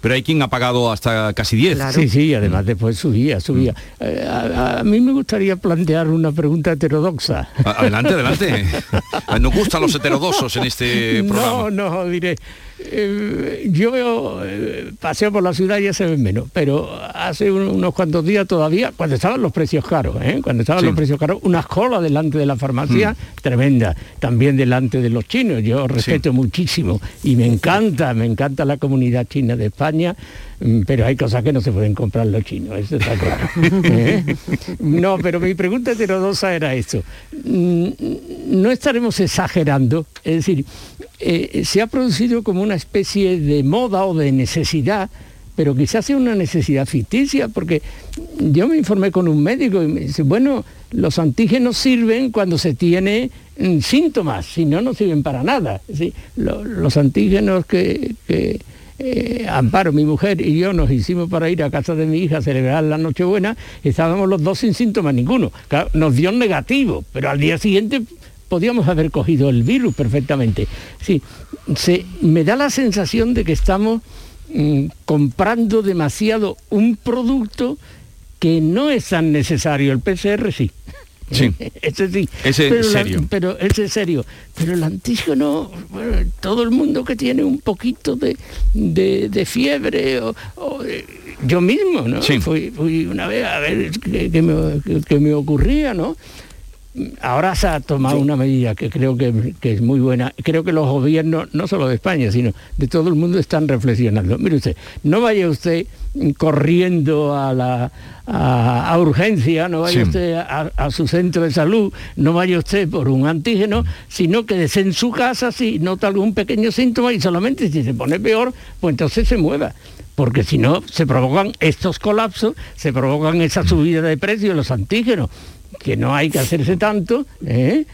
Speaker 2: pero hay quien ha pagado hasta casi 10.
Speaker 7: Sí, sí, además después subía, subía. Mm. Eh, a, mí me gustaría plantear una pregunta heterodoxa.
Speaker 2: Adelante, adelante. Nos gustan los heterodoxos en este programa.
Speaker 7: No, no, diré. Eh, yo veo, eh, paseo por la ciudad y ya se ven menos, pero hace unos cuantos días todavía, cuando estaban los precios caros, ¿eh? cuando estaban los precios caros, una cola delante de la farmacia mm. tremenda, también delante de los chinos, yo respeto muchísimo y me encanta, me encanta la comunidad china de España, mm, pero hay cosas que no se pueden comprar los chinos, eso está claro. No, pero mi pregunta heterodosa era eso. Mm, no estaremos exagerando, es decir, eh, se ha producido como una especie de moda o de necesidad, pero quizás sea una necesidad ficticia, porque yo me informé con un médico y me dice, bueno, los antígenos sirven cuando se tiene mm, síntomas, si no, no sirven para nada. los antígenos que, eh, Amparo, mi mujer y yo nos hicimos para ir a casa de mi hija a celebrar la Nochebuena, estábamos los dos sin síntomas ninguno. nos dio negativo, pero al día siguiente podíamos haber cogido el virus perfectamente. Sí, se, me da la sensación de que estamos mm, comprando demasiado un producto que no es tan necesario. El PCR sí.
Speaker 2: Sí.
Speaker 7: ese sí.
Speaker 2: Ese
Speaker 7: pero
Speaker 2: es serio.
Speaker 7: pero ese es serio. Pero el antígeno, todo el mundo que tiene un poquito de, de, fiebre, o, yo mismo, ¿no? Fui, una vez a ver qué, me, qué me ocurría, ¿no? Ahora se ha tomado una medida que creo que, es muy buena. Creo que los gobiernos, no solo de España, sino de todo el mundo, están reflexionando. Mire usted, no vaya usted corriendo a la a, urgencia, no vaya usted a, su centro de salud, no vaya usted por un antígeno, sino que desde en su casa si nota algún pequeño síntoma y solamente si se pone peor, pues entonces se mueva porque si no se provocan estos colapsos, se provocan esa subida de precios de los antígenos que no hay que hacerse tanto, ¿eh?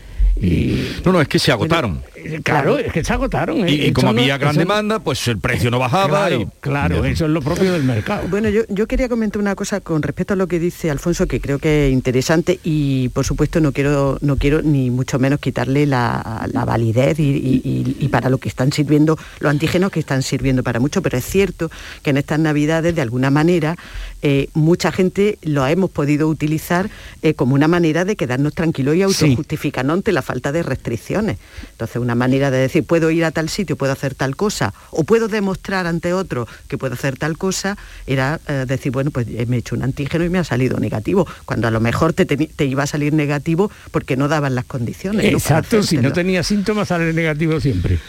Speaker 2: no, no, es que se agotaron.
Speaker 7: Claro, es que se agotaron.
Speaker 2: Y, ¿eh? como había gran demanda, pues el precio no bajaba.
Speaker 7: Claro, claro eso es lo propio del mercado.
Speaker 6: Bueno, yo, quería comentar una cosa con respecto a lo que dice Alfonso, que creo que es interesante y por supuesto no quiero, no quiero ni mucho menos quitarle la, validez y, para lo que están sirviendo los antígenos que están sirviendo para mucho, pero es cierto que en estas navidades de alguna manera eh, mucha gente lo hemos podido utilizar eh, como una manera de quedarnos tranquilos y autojustificarnos ante la falta de restricciones. Entonces, una manera de decir, puedo ir a tal sitio, puedo hacer tal cosa, o puedo demostrar ante otro que puedo hacer tal cosa, era eh, decir, bueno, pues me he hecho un antígeno y me ha salido negativo, cuando a lo mejor te, iba a salir negativo porque no daban las condiciones.
Speaker 7: Exacto, si no tenía síntomas sale negativo siempre.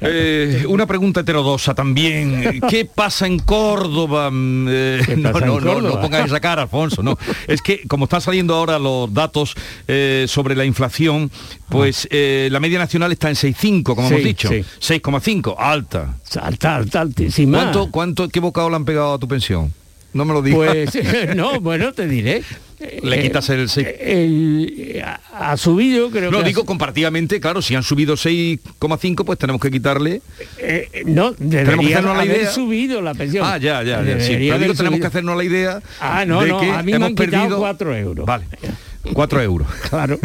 Speaker 2: Eh, una pregunta heterodosa también. ¿Qué pasa en Córdoba? Mm, eh, no, no, no, no, pongáis esa cara, Alfonso. No. Es que como están saliendo ahora los datos eh, sobre la inflación, pues la media nacional está en 6,5, como hemos dicho. 6,5, alta.
Speaker 7: Alta, alta, altísima.
Speaker 2: ¿Cuánto, cuánto, ¿Qué bocado le han pegado a tu pensión? No me lo digas.
Speaker 7: Pues no, bueno, te diré.
Speaker 2: Le eh, quitas el 6.
Speaker 7: ha subido, creo
Speaker 2: Lo digo comparativamente, claro, si han subido 6,5, pues tenemos que quitarle.
Speaker 7: Eh, no, tenemos que hacernos la idea. subido la pensión.
Speaker 2: Ah, ya, ya, ya. Sí, pero digo, tenemos que hacernos la idea.
Speaker 7: Ah, no, no, a mí hemos me han perdido 4 euros.
Speaker 2: Vale. 4 euros. Claro.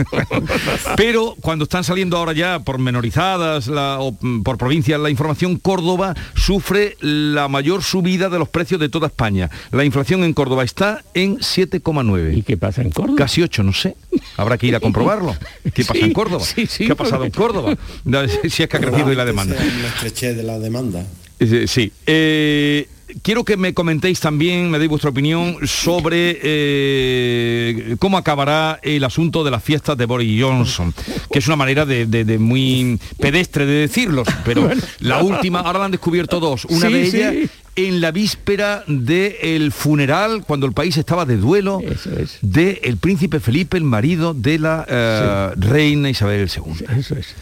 Speaker 2: Pero cuando están saliendo ahora ya por menorizadas o mm, por provincias la información, Córdoba sufre la mayor subida de los precios de toda España. La inflación en Córdoba está en 7,9.
Speaker 7: ¿Y qué pasa en Córdoba?
Speaker 2: Casi 8, no sé. Habrá que ir a comprobarlo. ¿Qué pasa en Córdoba? ¿Qué ha pasado en Córdoba? Si es que ha crecido y la demanda.
Speaker 8: La estrechez de la demanda.
Speaker 2: Sí. Eh, quiero que me comentéis también, me deis vuestra opinión sobre eh, cómo acabará el asunto de las fiestas de Boris Johnson, que es una manera de, de- de muy pedestre de decirlo, pero la última, ahora la han descubierto dos. Una
Speaker 7: Sí,
Speaker 2: de
Speaker 7: sí.
Speaker 2: ellas en la víspera del funeral, cuando el país estaba de duelo, del príncipe Felipe, el marido de la eh, reina Isabel II.
Speaker 7: Eso es.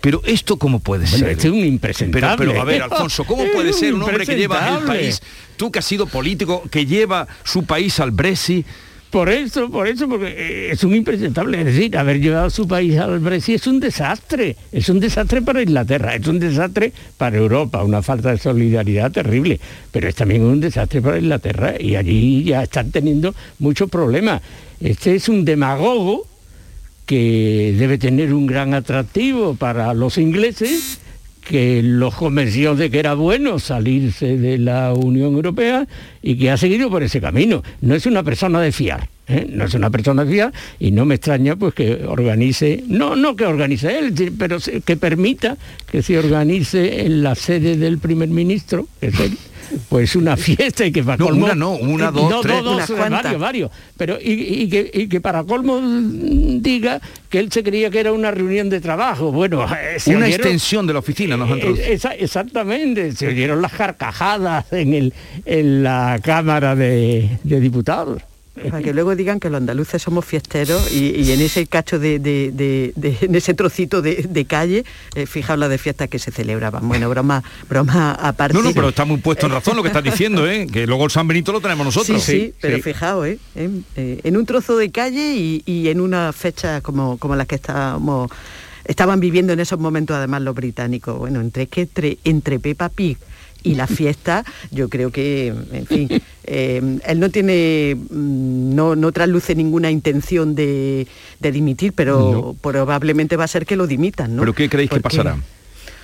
Speaker 2: Pero esto cómo puede
Speaker 7: Bueno,
Speaker 2: ser?
Speaker 7: este es un impresentable.
Speaker 2: Pero, pero a ver, Alfonso, ¿cómo puede ser un hombre que lleva el país, tú que has sido político, que lleva su país al Brexit?
Speaker 7: Por eso, por eso, porque eh, es un impresentable. Es decir, haber llevado a su país al Brexit es un desastre. Es un desastre para Inglaterra, es un desastre para Europa, una falta de solidaridad terrible. Pero es también un desastre para Inglaterra y allí ya están teniendo muchos problemas. Este es un demagogo que debe tener un gran atractivo para los ingleses, que los convenció de que era bueno salirse de la Unión Europea y que ha seguido por ese camino. No es una persona de fiar. ¿eh? No es una persona de fiar y no me extraña pues que organice, no, no que organice él, pero que permita que se organice en la sede del primer ministro, que es él, pues una fiesta y que para
Speaker 2: No,
Speaker 7: colmo-
Speaker 2: una no, una, dos,
Speaker 7: no,
Speaker 2: tres.
Speaker 7: no, dos,
Speaker 2: Unas
Speaker 7: eh, varios, varios. Pero y, y que, y que para colmo diga que él se creía que era una reunión de trabajo. Bueno, eh, se
Speaker 2: Una
Speaker 7: oyeron-
Speaker 2: extensión de la oficina nos han
Speaker 7: eh, esa- exactamente, se oyeron las carcajadas en, el, en la Cámara de, de Diputados.
Speaker 6: Para que luego digan que los andaluces somos fiesteros y, y en ese cacho de, de- de- de- en ese trocito de, de calle, eh, fijaos la de fiestas que se celebraban. Bueno, broma, broma aparte.
Speaker 2: No, no, pero está muy puesto en razón lo que estás diciendo, ¿eh? que luego el San Benito lo tenemos nosotros.
Speaker 6: Sí, sí, pero fijaos, ¿eh? En, eh, en un trozo de calle y, y en una fecha como, como las que estábamos, estaban viviendo en esos momentos además los británicos. Bueno, entre que entre, entre Peppa Pig y la fiesta, yo creo que, en fin, eh, él no tiene, mm, no, no trasluce ninguna intención de, de dimitir, pero probablemente va a ser que lo dimitan, ¿no?
Speaker 2: ¿Pero qué creéis que pasará?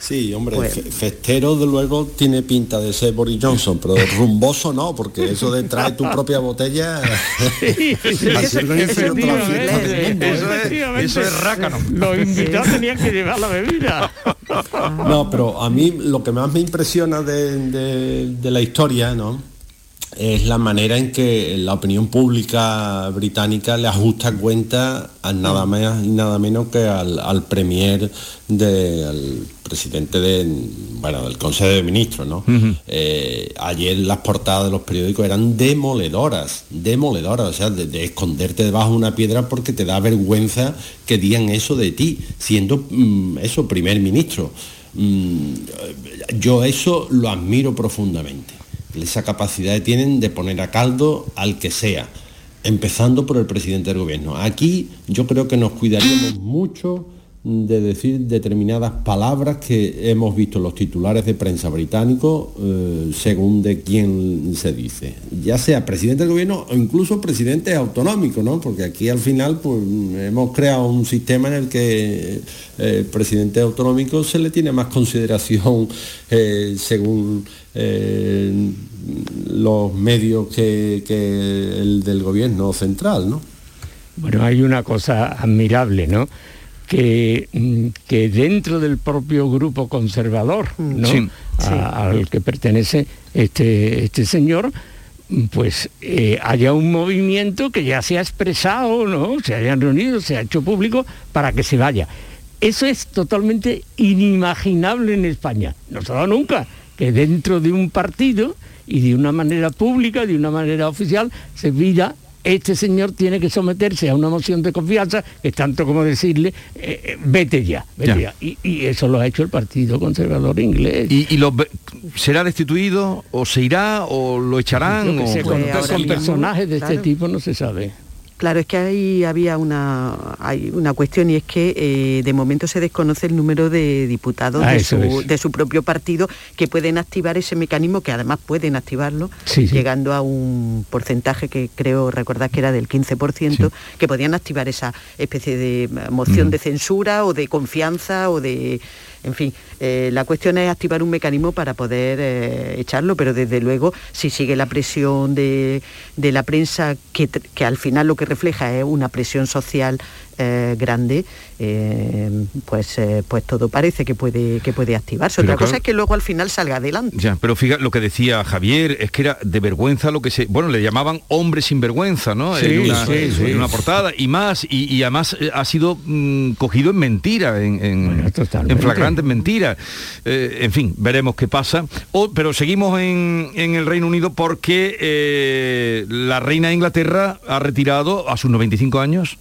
Speaker 8: Sí, hombre,
Speaker 6: Pues-
Speaker 8: fe- festero de luego tiene pinta de ser Boris Johnson, pero rumboso no, porque eso de traer tu propia botella... del mundo, ¿eh?
Speaker 7: Efectivamente.
Speaker 2: eso es rácano.
Speaker 7: Los invitados tenían que llevar la bebida.
Speaker 8: No, pero a mí lo que más me impresiona de, de- de la historia, ¿no? Es la manera en que la opinión pública británica le ajusta cuenta a nada más y nada menos que al, al premier de, al presidente de, bueno, del Consejo de Ministros, ¿no? Eh, ayer las portadas de los periódicos eran demoledoras, demoledoras, o sea, de, de esconderte debajo de una piedra porque te da vergüenza que digan eso de ti, siendo mm, eso primer ministro. Mm, yo eso lo admiro profundamente, esa capacidad tienen de poner a caldo al que sea, empezando por el presidente del gobierno. Aquí yo creo que nos cuidaríamos mucho de decir determinadas palabras que hemos visto los titulares de prensa británicos eh, según de quién se dice, ya sea presidente del gobierno o incluso presidente autonómico, ¿no? Porque aquí al final pues, hemos creado un sistema en el que eh, el presidente autonómico se le tiene más consideración eh, según los medios que, que el del gobierno central, ¿no?
Speaker 7: Bueno, hay una cosa admirable, ¿no? Que, mm, que dentro del propio grupo conservador, ¿no?
Speaker 2: Sí,
Speaker 7: A- al que pertenece este, este señor, mm, pues eh, haya un movimiento que ya se ha expresado, ¿no? Se hayan reunido, se ha hecho público para que se vaya. Eso es totalmente inimaginable en España. No se ha dado nunca que dentro de un partido y de una manera pública, de una manera oficial, se pida este señor tiene que someterse a una moción de confianza, que es tanto como decirle, eh, eh, vete ya, vete
Speaker 2: Ya.
Speaker 7: ya. Y, y eso lo ha hecho el Partido Conservador Inglés.
Speaker 2: ¿Y, y lo ve- será destituido o se irá o lo echarán?
Speaker 7: Yo que
Speaker 2: o-
Speaker 7: sé, con,
Speaker 6: Pues
Speaker 7: con personajes de este tipo no se sabe.
Speaker 6: Claro, es que ahí había una, hay una cuestión y es que eh, de momento se desconoce el número de diputados
Speaker 7: Ah,
Speaker 6: de, su,
Speaker 7: es.
Speaker 6: de su propio partido que pueden activar ese mecanismo, que además pueden activarlo,
Speaker 7: Sí, sí.
Speaker 6: llegando a un porcentaje que creo recordar que era del 15%, que podían activar esa especie de eh, moción de censura o de confianza o de... En fin, eh, la cuestión es activar un mecanismo para poder eh, echarlo, pero desde luego, si sigue la presión de, la prensa, que al final lo que refleja es una presión social eh, grande, eh, pues, eh, pues todo parece que puede, que puede activarse. Otra cosa es que luego al final salga adelante.
Speaker 2: Ya, pero fíjate lo que decía Javier, es que era de vergüenza lo que se... Bueno, le llamaban hombre sin vergüenza, ¿no?
Speaker 7: Sí,
Speaker 2: en, una,
Speaker 7: sí, sí.
Speaker 2: en una portada y más, y, y además ha sido mm, cogido en mentira, en, en, en flagrante mentira. Eh, en fin, veremos qué pasa. O- pero seguimos en, en el Reino Unido porque eh, la reina de Inglaterra ha retirado a sus 95 años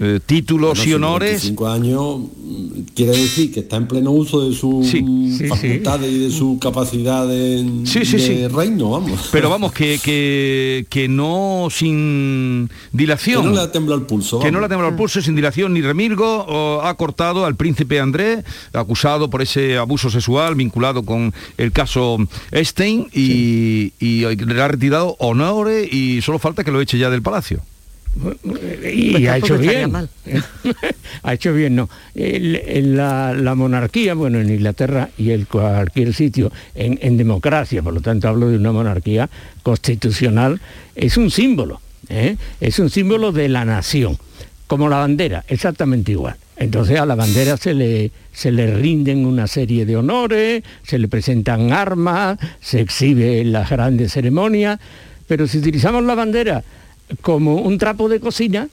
Speaker 2: eh, títulos
Speaker 8: Bueno,
Speaker 2: y honores.
Speaker 8: 25 años mm, quiere decir que está en pleno uso de sus
Speaker 2: sí,
Speaker 8: facultades y de su capacidad de, de reino, vamos.
Speaker 2: Pero vamos, que, que, que no sin dilación.
Speaker 8: Que no le ha temblado el pulso.
Speaker 2: Que no le ha temblado el pulso sin dilación ni remilgo, o ha cortado al príncipe André, acusado por ese abuso sexual vinculado con el caso Epstein, y, y le ha retirado honores y solo falta que lo eche ya del palacio.
Speaker 7: Y
Speaker 6: Pues
Speaker 7: ha hecho bien.
Speaker 6: mal.
Speaker 7: ha hecho bien, no. El- el- la, la monarquía, bueno, en Inglaterra y en cualquier sitio, en, en democracia, por lo tanto hablo de una monarquía constitucional, es un símbolo, ¿eh? es un símbolo de la nación, como la bandera, exactamente igual. Entonces a la bandera se le, se le rinden una serie de honores, se le presentan armas, se exhibe en las grandes ceremonias, pero si utilizamos la bandera como un trapo de cocina,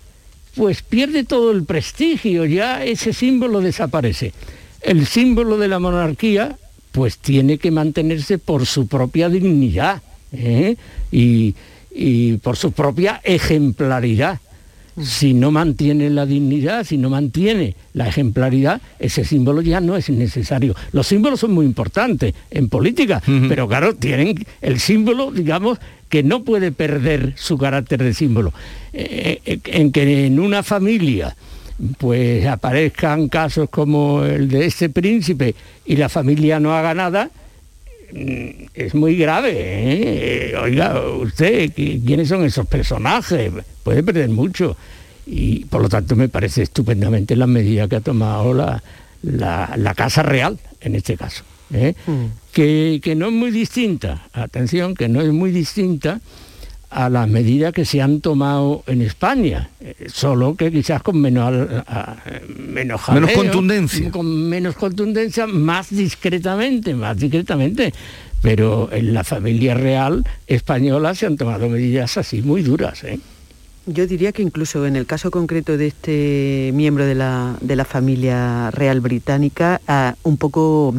Speaker 7: pues pierde todo el prestigio, ya ese símbolo desaparece. El símbolo de la monarquía, pues tiene que mantenerse por su propia dignidad ¿eh? y, y por su propia ejemplaridad. Si no mantiene la dignidad, si no mantiene la ejemplaridad, ese símbolo ya no es necesario. Los símbolos son muy importantes en política, pero claro, tienen el símbolo, digamos, que no puede perder su carácter de símbolo. Eh, eh, en que en una familia pues aparezcan casos como el de este príncipe y la familia no haga nada, es muy grave. ¿eh? Oiga, usted, ¿qui- ¿quiénes son esos personajes? Puede perder mucho. Y por lo tanto me parece estupendamente la medida que ha tomado la, la- la Casa Real, en este caso. ¿eh? que, que no es muy distinta, atención, que no es muy distinta a las medidas que se han tomado en España, eh, solo que quizás con menos, menos,
Speaker 2: contundencia.
Speaker 7: Con menos contundencia, más discretamente, más discretamente. Pero en la familia real española se han tomado medidas así muy duras. ¿eh?
Speaker 6: Yo diría que incluso en el caso concreto de este miembro de la, de la familia real británica, ah, un poco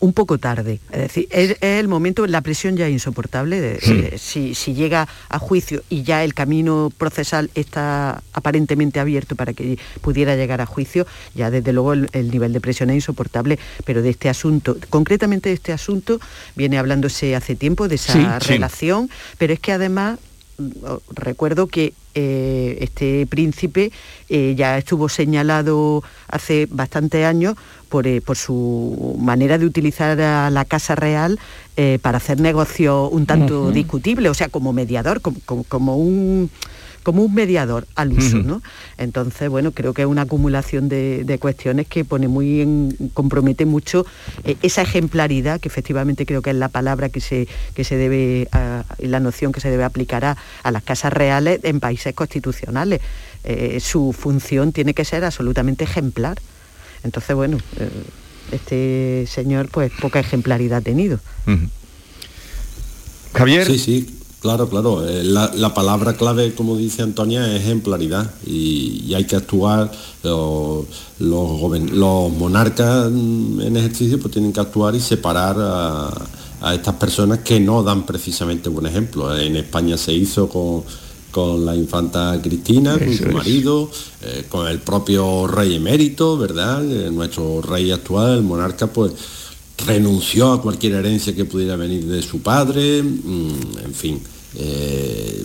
Speaker 6: un poco tarde. Es decir, es, es el momento, la presión ya es insoportable. de- eh, si, si llega a juicio y ya el camino procesal está aparentemente abierto para que pudiera llegar a juicio, ya desde luego el, el nivel de presión es insoportable. Pero de este asunto, concretamente de este asunto, viene hablándose hace tiempo de esa
Speaker 15: Sí, sí.
Speaker 6: relación, pero es que además mm, recuerdo que eh, este príncipe eh, ya estuvo señalado hace bastantes años por, eh, por su manera de utilizar a la Casa Real eh, para hacer negocios un tanto
Speaker 15: Ujú.
Speaker 6: discutibles, o sea, como mediador, como, como- como un como un mediador al uso. ¿no? Entonces, bueno, creo que es una acumulación de, de cuestiones que pone muy en, compromete mucho eh, esa ejemplaridad, que efectivamente creo que es la palabra que se, que se debe, y la noción que se debe aplicar a, a las casas reales en países constitucionales. Eh, su función tiene que ser absolutamente ejemplar. Entonces, bueno, eh, este señor pues poca ejemplaridad ha tenido.
Speaker 2: Javier.
Speaker 8: Sí, sí, claro, claro. Eh, La, la palabra clave, como dice Antonia, es ejemplaridad y, y hay que actuar. Los, los, monarcas mm, en ejercicio pues tienen que actuar y separar a, a estas personas que no dan precisamente buen ejemplo. En España se hizo con, con la infanta Cristina, con su marido, eh, con el propio rey emérito, ¿verdad? Eh, nuestro rey actual, el monarca, pues renunció a cualquier herencia que pudiera venir de su padre, mm, en fin. eh,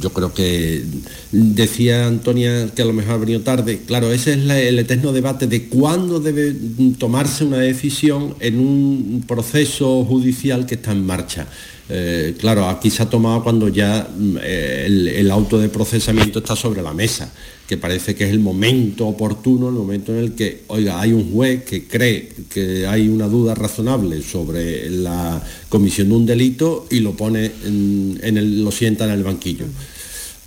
Speaker 8: yo creo que decía Antonia que a lo mejor ha venido tarde. Claro, ese es la- el eterno debate de cuándo debe tomarse una decisión en un proceso judicial que está en marcha. Eh, claro, aquí se ha tomado cuando ya mm, eh, el, auto de procesamiento está sobre la mesa, que parece que es el momento oportuno, el momento en el que, oiga, hay un juez que cree que hay una duda razonable sobre la comisión de un delito y lo pone en, en el, lo sienta en el banquillo.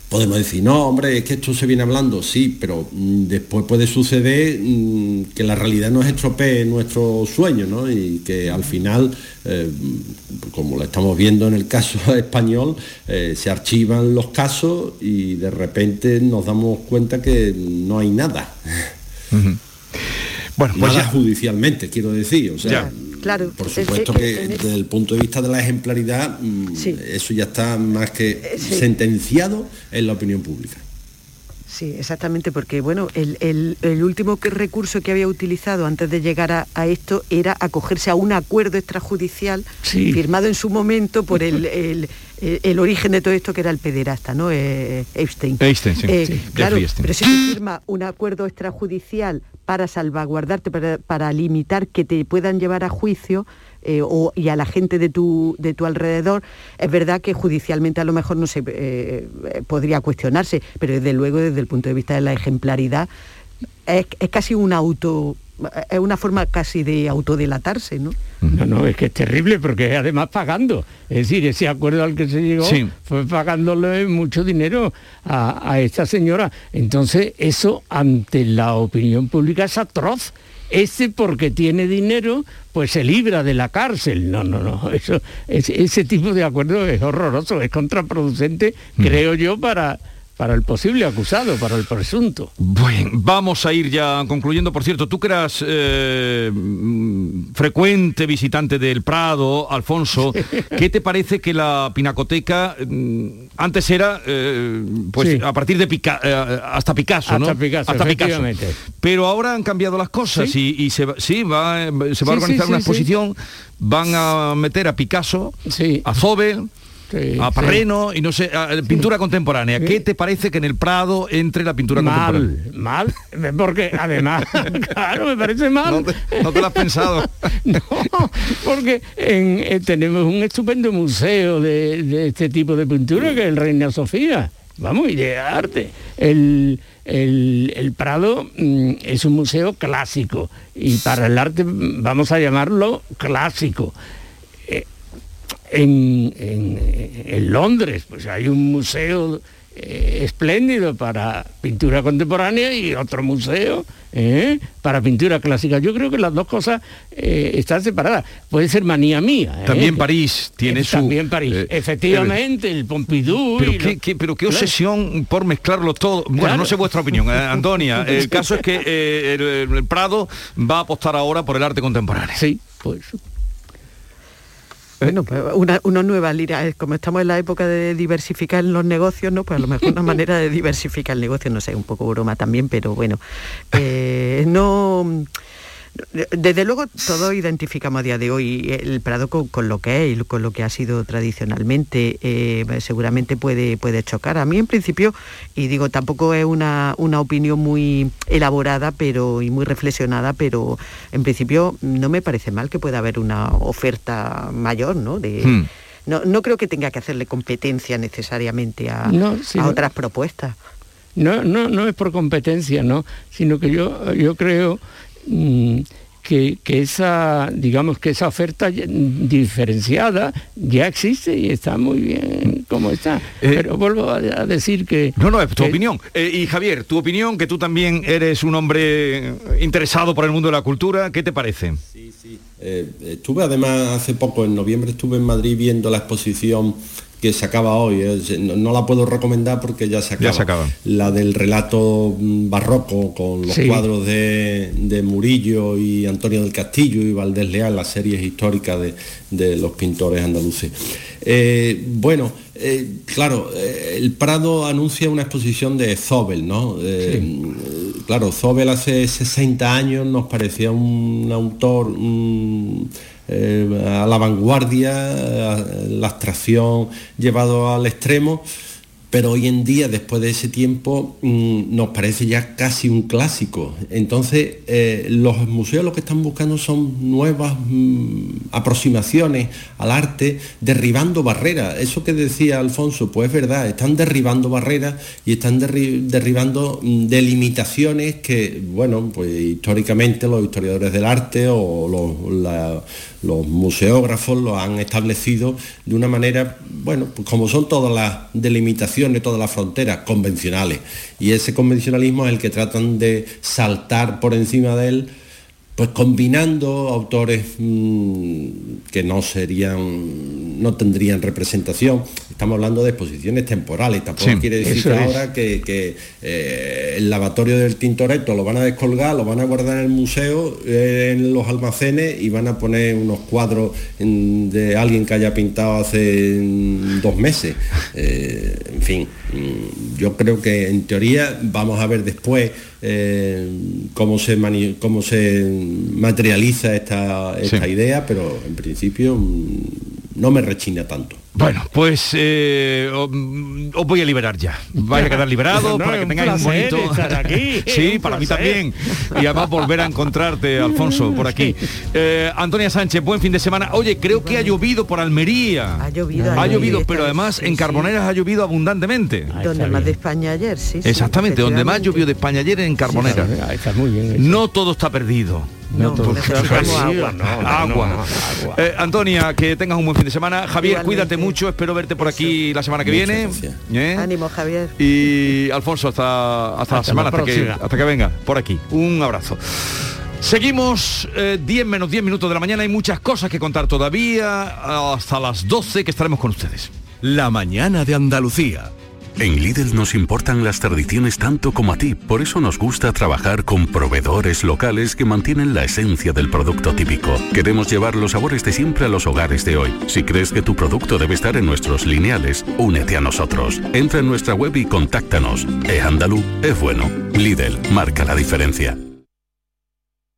Speaker 8: Podemos decir, no, hombre, es que esto se viene hablando, sí, pero mm, después puede suceder mm, que la realidad nos estropee nuestro sueño, ¿no? Y que al final, eh, como lo estamos viendo en el caso español, eh, se archivan los casos y de repente nos damos cuenta que no hay nada.
Speaker 2: Bueno, pues
Speaker 8: nada
Speaker 2: ya-
Speaker 8: judicialmente, quiero decir. O sea,
Speaker 6: Claro,
Speaker 8: por
Speaker 6: es-
Speaker 8: supuesto
Speaker 6: es-
Speaker 8: que desde el punto de vista de la ejemplaridad, mm,
Speaker 6: Sí.
Speaker 8: eso ya está más que
Speaker 6: sí.
Speaker 8: sentenciado en la opinión pública.
Speaker 6: Sí, exactamente, porque bueno, el, el- el último que- recurso que había utilizado antes de llegar a, a esto era acogerse a un acuerdo extrajudicial firmado en su momento por el, el- el- el origen de todo esto que era el pederasta, ¿no? Eh, Epstein.
Speaker 2: Epstein, sí.
Speaker 6: Eh,
Speaker 2: Sí,
Speaker 6: claro, pero si tú firmas un acuerdo extrajudicial para salvaguardarte, para, para limitar que te puedan llevar a juicio, eh, o, y a la gente de tu, de tu alrededor, es verdad que judicialmente a lo mejor no se eh, eh, podría cuestionarse, pero desde luego desde el punto de vista de la ejemplaridad es, es casi un auto, es una forma casi de autodelatarse, ¿no?
Speaker 7: No, no, es que es terrible porque además pagando. Es decir, ese acuerdo al que se llegó
Speaker 2: Sí.
Speaker 7: fue pagándole mucho dinero a, a esta señora. Entonces, eso ante la opinión pública es atroz. Ese porque tiene dinero, pues se libra de la cárcel. No, no, no. Eso, ese, ese tipo de acuerdo es horroroso, es contraproducente, creo yo, para, para el posible acusado, para el presunto.
Speaker 2: Bueno, vamos a ir ya concluyendo. Por cierto, tú que eras eh, mm, frecuente visitante del Prado, Alfonso, ¿qué te parece que la pinacoteca mm, antes era, eh, pues
Speaker 7: Sí.
Speaker 2: a partir de Pica- eh, hasta Picasso, ¿no?
Speaker 7: Hasta Picasso.
Speaker 2: Pero ahora han cambiado las cosas y, y se, va- sí, va, se va a organizar una exposición, van a meter a Picasso, a Zobel, a Parreno y no sé, a- a pintura contemporánea. ¿Qué te parece que en el Prado entre la pintura contemporánea?
Speaker 7: Mal, mal, porque además, claro, me parece mal.
Speaker 2: No te, no te lo has pensado.
Speaker 7: no, porque en- eh, tenemos un estupendo museo de, de este tipo de pintura que es el Reina Sofía. Vamos, y de arte. El, el- el Prado mm, es un museo clásico y para el arte mm, vamos a llamarlo clásico. En, en- en Londres, pues hay un museo eh, espléndido para pintura contemporánea y otro museo ¿eh? para pintura clásica. Yo creo que las dos cosas eh, están separadas. Puede ser manía mía.
Speaker 2: También París tiene su...
Speaker 7: También París. Efectivamente, el Pompidou.
Speaker 2: Pero qué,
Speaker 7: lo-
Speaker 2: qué- pero qué
Speaker 7: Claro.
Speaker 2: obsesión por mezclarlo todo. Bueno,
Speaker 7: Claro.
Speaker 2: no sé vuestra opinión, Antonia. El caso es que el, el Prado va a apostar ahora por el arte contemporáneo.
Speaker 7: Sí, pues.
Speaker 6: Bueno, pues una, una nueva lira, como estamos en la época de diversificar los negocios, ¿no? Pues a lo mejor una manera de diversificar el negocio, no sé, un poco broma también, pero bueno, eh, no... Desde luego todos identificamos a día de hoy el Prado con, con lo que es y con lo que ha sido tradicionalmente. eh, seguramente puede, puede chocar. A mí en principio, y digo, tampoco es una, una opinión muy elaborada pero, y muy reflexionada, pero en principio no me parece mal que pueda haber una oferta mayor, ¿no? De,
Speaker 7: Hmm.
Speaker 6: no, no creo que tenga que hacerle competencia necesariamente a,
Speaker 7: No,
Speaker 6: a otras propuestas.
Speaker 7: No, no, no es por competencia, no, sino que yo, yo creo que, que esa, digamos que esa oferta diferenciada ya existe y está muy bien como está. Pero vuelvo a, a decir que.
Speaker 2: No, no, es tu
Speaker 7: que-
Speaker 2: opinión. Eh, y Javier, tu opinión, que tú también eres un hombre interesado por el mundo de la cultura, ¿qué te parece?
Speaker 8: Eh, estuve además hace poco, en noviembre, estuve en Madrid viendo la exposición que se acaba hoy. eh, No, no la puedo recomendar porque ya se acaba.
Speaker 2: Ya se acaba.
Speaker 8: La del relato mm, barroco con los
Speaker 2: Sí.
Speaker 8: cuadros de, de Murillo y Antonio del Castillo y Valdés Leal, las series históricas de, de los pintores andaluces. Eh, bueno, eh, claro, eh, el Prado anuncia una exposición de Zobel, ¿no? Eh, Claro, Zobel hace 60 años nos parecía un autor eh, a la vanguardia, la abstracción llevado al extremo, pero hoy en día, después de ese tiempo, mm, nos parece ya casi un clásico. Entonces, eh, los museos lo que están buscando son nuevas mm, aproximaciones al arte, derribando barreras. Eso que decía Alfonso, pues es verdad, están derribando barreras y están derri- derribando mm, delimitaciones que, bueno, pues históricamente los historiadores del arte o los, la- los museógrafos lo han establecido de una manera, bueno, pues como son todas las delimitaciones, todas las fronteras convencionales. Y ese convencionalismo es el que tratan de saltar por encima de él pues combinando autores mm, que no serían, no tendrían representación. Estamos hablando de exposiciones temporales, tampoco quiere decir ahora que, eh, el lavatorio del Tintoretto lo van a descolgar, lo van a guardar en el museo, eh, en los almacenes y van a poner unos cuadros de alguien que haya pintado hace mm, dos meses. Eh, en fin, mm, yo creo que en teoría vamos a ver después cómo, se cómo se materializa esta, esta idea, pero en principio mm, no me rechina tanto.
Speaker 2: Bueno, pues eh, os voy a liberar ya. Vais a quedar liberado para que tengáis un bonito.
Speaker 7: Aquí,
Speaker 2: sí, para mí también. Y además volver a encontrarte, Alfonso, por aquí. Eh, Antonia Sánchez, buen fin de semana. Oye, creo que ha llovido por Almería.
Speaker 6: Ha llovido.
Speaker 2: Ha llovido, pero además en Carboneras ha llovido abundantemente.
Speaker 6: Donde más de España ayer, sí.
Speaker 2: Exactamente, donde más llovió de España ayer en Carboneras.
Speaker 7: está muy bien.
Speaker 2: No todo está perdido.
Speaker 6: No,
Speaker 2: agua. agua. Eh, Antonia, que tengas un buen fin de semana. Javier, cuídate mucho, espero verte por aquí la semana que viene.
Speaker 6: ¿Eh? Ánimo, Javier.
Speaker 2: Y Alfonso, hasta, hasta, la semana, hasta que, hasta que venga, por aquí. Un abrazo. Seguimos 10 eh, menos 10 minutos de la mañana, hay muchas cosas que contar todavía, hasta las 12 que estaremos con ustedes.
Speaker 14: La mañana de Andalucía.
Speaker 16: En Lidl nos importan las tradiciones tanto como a ti, por eso nos gusta trabajar con proveedores locales que mantienen la esencia del producto típico. Queremos llevar los sabores de siempre a los hogares de hoy. Si crees que tu producto debe estar en nuestros lineales, únete a nosotros. Entra en nuestra web y contáctanos. Es andalú, es bueno. Lidl marca la diferencia.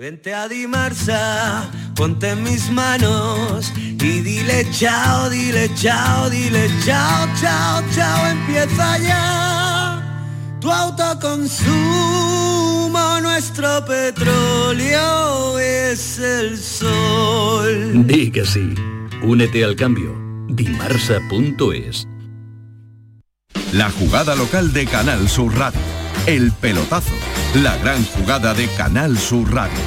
Speaker 17: Vente a Dimarsa, ponte en mis manos y dile chao, dile chao, dile chao, chao, chao, empieza ya. Tu autoconsumo, nuestro petróleo es el sol.
Speaker 18: Di que sí, únete al cambio. Dimarsa.es
Speaker 14: La jugada local de Canal Sur Radio. El pelotazo la gran jugada de Canal Sur Radio.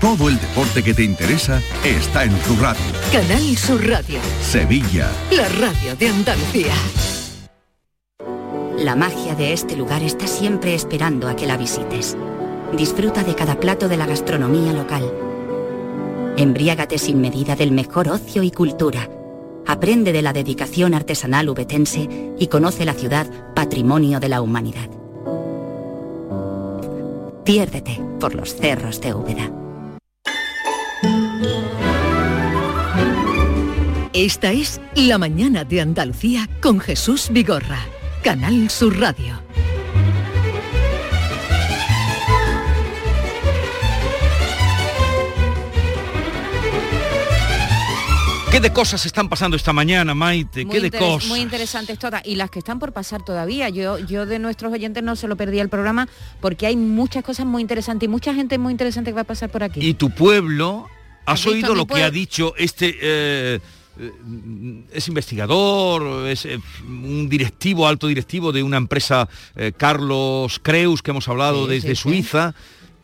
Speaker 14: Todo el deporte que te interesa está en tu radio.
Speaker 5: Canal Sur Radio.
Speaker 14: Sevilla.
Speaker 5: La radio de Andalucía.
Speaker 19: La magia de este lugar está siempre esperando a que la visites. Disfruta de cada plato de la gastronomía local. Embriágate sin medida del mejor ocio y cultura. Aprende de la dedicación artesanal ubetense y conoce la ciudad patrimonio de la humanidad. Piérdete por los cerros de Úbeda.
Speaker 5: Esta es La mañana de Andalucía con Jesús Vigorra, Canal Sur Radio.
Speaker 2: ¿Qué de cosas están pasando esta mañana, Maite? ¿Qué de cosas?
Speaker 20: Muy interesantes todas. Y las que están por pasar todavía. Yo, yo de nuestros oyentes no se lo perdí el programa porque hay muchas cosas muy interesantes y mucha gente muy interesante que va a pasar por aquí.
Speaker 2: ¿Y tu pueblo? ¿Has oído lo que ha dicho este... Eh, eh, es investigador, es eh, un directivo, alto directivo de una empresa, Carlos Creus, que hemos hablado desde Suiza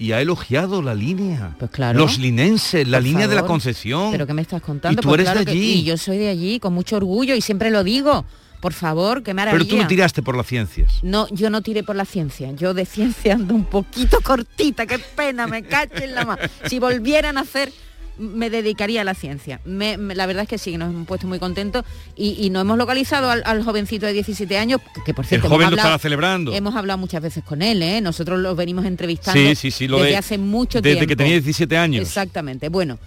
Speaker 2: y ha elogiado la línea.
Speaker 20: Pues claro.
Speaker 2: Los linenses, la línea de la Concepción.
Speaker 20: Pero que me estás contando.
Speaker 2: Y tú
Speaker 20: pues
Speaker 2: eres de allí.
Speaker 20: y yo soy de allí, con mucho orgullo, y siempre lo digo. Por favor, que maravilla.
Speaker 2: Pero tú no tiraste por las ciencias.
Speaker 20: No, yo no tiré por la ciencia. Yo de ciencia ando un poquito cortita. Qué pena, me cachen la mano. Si volvieran a hacer me dedicaría a la ciencia. la verdad es que sí, nos hemos puesto muy contentos y, nos hemos localizado al, jovencito de 17 años, que por cierto...
Speaker 2: El joven lo estaba celebrando.
Speaker 20: Hemos hablado muchas veces con él, ¿eh? nosotros lo venimos entrevistando
Speaker 2: sí, sí, sí, lo
Speaker 20: desde hace mucho tiempo.
Speaker 2: Desde que tenía 17 años.
Speaker 20: Exactamente. Bueno,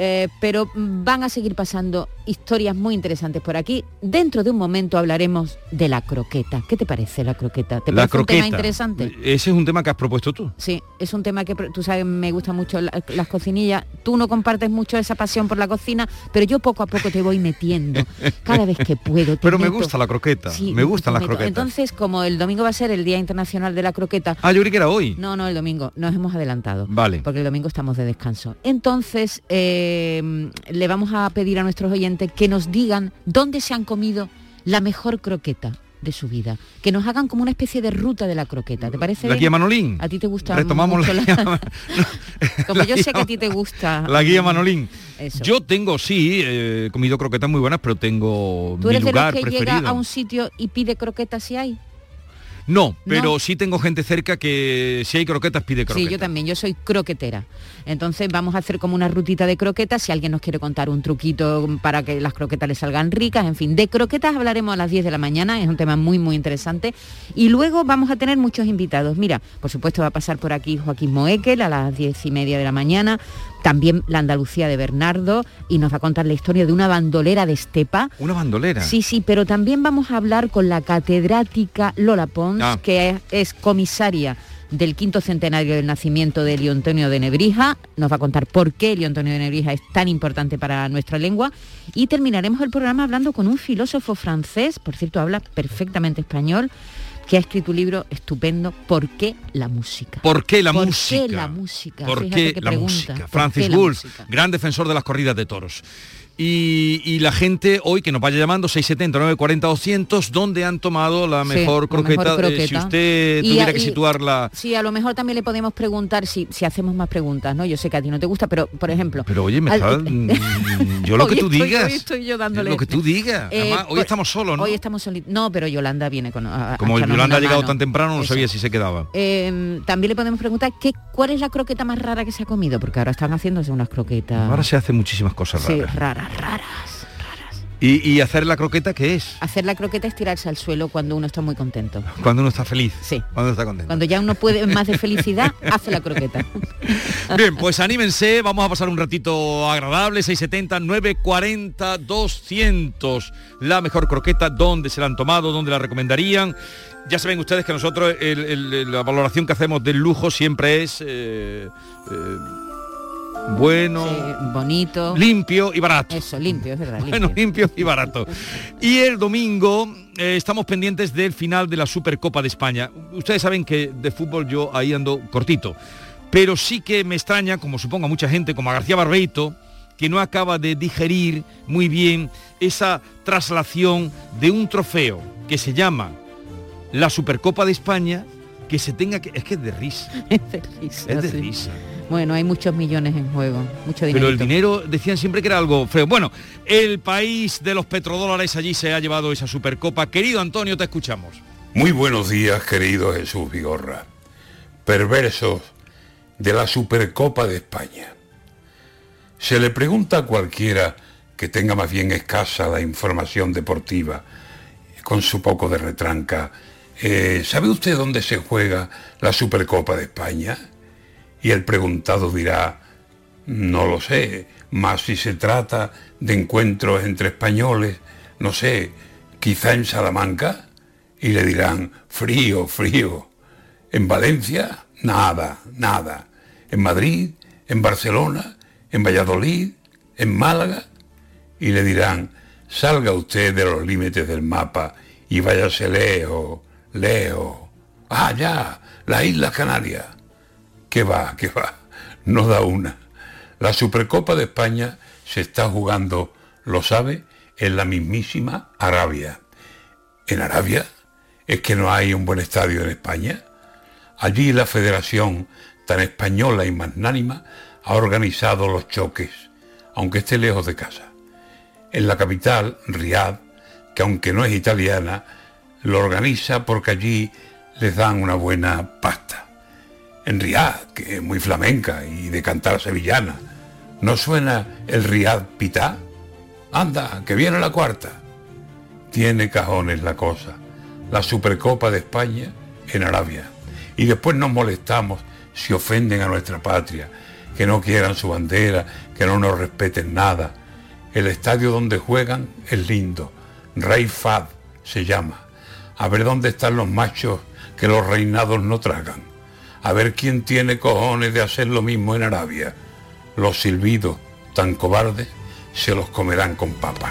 Speaker 20: Eh, pero van a seguir pasando historias muy interesantes por aquí. Dentro de un momento hablaremos de la croqueta. ¿Qué te parece la croqueta? ¿Te
Speaker 2: La
Speaker 20: parece un tema
Speaker 2: croqueta.
Speaker 20: interesante?
Speaker 2: Ese es un tema que has propuesto tú.
Speaker 20: Sí, es un tema que tú sabes, me gusta mucho la- las cocinillas. Tú no compartes mucho esa pasión por la cocina, pero yo poco a poco te voy metiendo. Cada vez que puedo.
Speaker 2: Pero me gusta la croqueta.
Speaker 20: Sí,
Speaker 2: me gustan las
Speaker 20: meto.
Speaker 2: croquetas.
Speaker 20: Entonces, como el domingo va a ser el Día Internacional de la Croqueta.
Speaker 2: Ah, yo creí que era hoy.
Speaker 20: No, no, el domingo. Nos hemos adelantado.
Speaker 2: Vale.
Speaker 20: Porque el domingo estamos de descanso. Entonces, eh, le vamos a pedir a nuestros oyentes que nos digan dónde se han comido la mejor croqueta de su vida. Que nos hagan como una especie de ruta de la croqueta. ¿Te parece
Speaker 2: La guía Manolín.
Speaker 20: A ti te gusta
Speaker 2: Retomamos
Speaker 20: mucho
Speaker 2: la
Speaker 20: Como
Speaker 2: la
Speaker 20: yo sé que a ti te gusta.
Speaker 2: La guía Manolín.
Speaker 20: Eso.
Speaker 2: Yo tengo, sí, eh, he comido croquetas muy buenas, pero tengo
Speaker 20: ¿Tú
Speaker 2: mi
Speaker 20: eres de los
Speaker 2: lugar
Speaker 20: que
Speaker 2: preferido.
Speaker 20: llega a un sitio y pide croquetas si hay?
Speaker 2: No, pero sí tengo gente cerca que si hay croquetas pide croquetas.
Speaker 20: Sí, yo también, yo soy croquetera. Entonces vamos a hacer como una rutita de croquetas, si alguien nos quiere contar un truquito para que las croquetas le salgan ricas, en fin, de croquetas hablaremos a las 10 de la mañana, es un tema muy, muy interesante. Y luego vamos a tener muchos invitados. Mira, por supuesto va a pasar por aquí Joaquín Moekel a las 10 y media de la mañana, también la Andalucía de Bernardo, y nos va a contar la historia de una bandolera de estepa.
Speaker 2: Una bandolera.
Speaker 20: Sí, sí, pero también vamos a hablar con la catedrática Lola Pons,
Speaker 2: Ah.
Speaker 20: que es, es comisaria del quinto centenario del nacimiento de Elio Antonio de Nebrija. Nos va a contar por qué Elio Antonio de Nebrija es tan importante para nuestra lengua. Y terminaremos el programa hablando con un filósofo francés, por cierto, habla perfectamente español, que ha escrito un libro estupendo, ¿Por qué la música?
Speaker 2: ¿Por qué la
Speaker 20: ¿Por
Speaker 2: música?
Speaker 20: qué la música?
Speaker 2: ¿Por
Speaker 20: Fíjate
Speaker 2: qué la
Speaker 20: pregunta.
Speaker 2: música?
Speaker 20: ¿Por
Speaker 2: Francis Wolff,
Speaker 20: música?
Speaker 2: gran defensor de las corridas de toros. Y, y la gente hoy que nos vaya llamando 670 940 200 donde han tomado la
Speaker 20: Sí,
Speaker 2: mejor
Speaker 20: la
Speaker 2: croqueta, Eh, si usted
Speaker 20: Y
Speaker 2: tuviera
Speaker 20: a-
Speaker 2: que situarla
Speaker 20: Sí, a lo mejor también le podemos preguntar si, si hacemos más preguntas, ¿no? Yo sé que a ti no te gusta, pero por ejemplo.
Speaker 2: pero oye me
Speaker 20: al-
Speaker 2: está mm, yo lo que
Speaker 20: Hoy
Speaker 2: tú
Speaker 20: estoy-
Speaker 2: digas
Speaker 20: hoy estoy yo dándole-
Speaker 2: lo que tú digas
Speaker 20: Eh,
Speaker 2: Además, hoy
Speaker 20: pues,
Speaker 2: estamos solos ¿no?
Speaker 20: Hoy estamos solitos. No, pero Yolanda viene con. a-
Speaker 2: como Yolanda ha llegado
Speaker 20: mano.
Speaker 2: tan temprano no
Speaker 20: Eso.
Speaker 2: sabía si se quedaba
Speaker 20: Eh, también le podemos preguntar qué, cuál es la croqueta más rara que se ha comido, porque ahora están haciéndose unas croquetas.
Speaker 2: ahora se hacen muchísimas cosas
Speaker 20: Sí,
Speaker 2: raras
Speaker 20: raras, raras.
Speaker 2: ¿Y, y hacer la croqueta qué es
Speaker 20: Hacer la croqueta es tirarse al suelo cuando uno está muy contento.
Speaker 2: cuando uno está feliz
Speaker 20: Sí.
Speaker 2: cuando está contento
Speaker 20: Cuando ya uno puede más de felicidad, hace la croqueta.
Speaker 2: Bien, pues anímense, vamos a pasar un ratito agradable, 670 940 200. La mejor croqueta, ¿dónde se la han tomado? ¿Dónde la recomendarían? Ya saben ustedes que nosotros el- el- la valoración que hacemos del lujo siempre es eh, eh, bueno,
Speaker 20: bonito,
Speaker 2: limpio y barato.
Speaker 20: Eso, limpio, es verdad.
Speaker 2: Bueno, limpio y barato. Y el domingo eh, estamos pendientes del final de la Supercopa de España. Ustedes saben que de fútbol yo ahí ando cortito. Pero sí que me extraña, como supongo a mucha gente, como a García Barbeito, que no acaba de digerir muy bien esa traslación de un trofeo que se llama la Supercopa de España, que se tenga que... Es que es de risa.
Speaker 20: Es de risa.
Speaker 2: Es de
Speaker 20: sí.
Speaker 2: risa.
Speaker 20: Bueno, hay muchos millones en juego, mucho dinero.
Speaker 2: Pero el dinero decían siempre que era algo feo. Bueno, el país de los petrodólares allí se ha llevado esa supercopa. Querido Antonio, te escuchamos.
Speaker 21: Muy buenos días, querido Jesús Vigorra. Perversos de la Supercopa de España. Se le pregunta a cualquiera que tenga más bien escasa la información deportiva, con su poco de retranca, eh, ¿sabe usted dónde se juega la Supercopa de España? Y el preguntado dirá, no lo sé, más si se trata de encuentros entre españoles, no sé, quizá en Salamanca, y le dirán, frío, frío. En Valencia, nada, nada. En Madrid, en Barcelona, en Valladolid, en Málaga, y le dirán, salga usted de los límites del mapa y váyase lejos, lejos. Ah, ya, la isla Canaria. ¿Qué va, qué va? No da una. La Supercopa de España se está jugando, lo sabe, en la mismísima Arabia. ¿En Arabia? ¿Es que no hay un buen estadio en España? Allí la federación, tan española y magnánima, ha organizado los choques, aunque esté lejos de casa. En la capital, Riad, que aunque no es italiana, lo organiza porque allí les dan una buena pasta. En Riad, que es muy flamenca y de cantar sevillana, ¿no suena el Riad Pitá? Anda, que viene la cuarta. Tiene cajones la cosa. La Supercopa de España en Arabia. Y después nos molestamos si ofenden a nuestra patria. que no quieran su bandera, que no nos respeten nada. El estadio donde juegan es lindo, Rey Fad se llama. A ver dónde están los machos que los reinados no tragan. A ver quién tiene cojones de hacer lo mismo en Arabia. Los silbidos, tan cobardes, se los comerán con papa.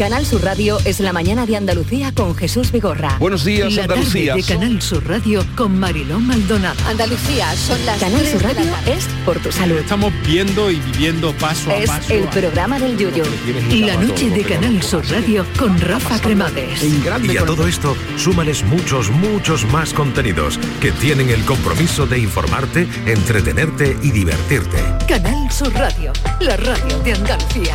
Speaker 5: Canal Sur Radio es la mañana de Andalucía con Jesús Vigorra.
Speaker 2: Buenos días,
Speaker 5: la
Speaker 2: Andalucía.
Speaker 5: Tarde de Canal Sur Radio con Mariló Maldonado. Andalucía, son las Canal Sur Radio es por tu salud.
Speaker 22: Estamos viendo y viviendo paso a
Speaker 5: Es
Speaker 22: paso.
Speaker 5: el programa del Yuyo. La noche de Canal Sur Radio con Rafa Cremades.
Speaker 23: Y a todo esto, súmales muchos, muchos más contenidos que tienen el compromiso de informarte, entretenerte y divertirte.
Speaker 5: Canal Sur Radio, la radio de Andalucía.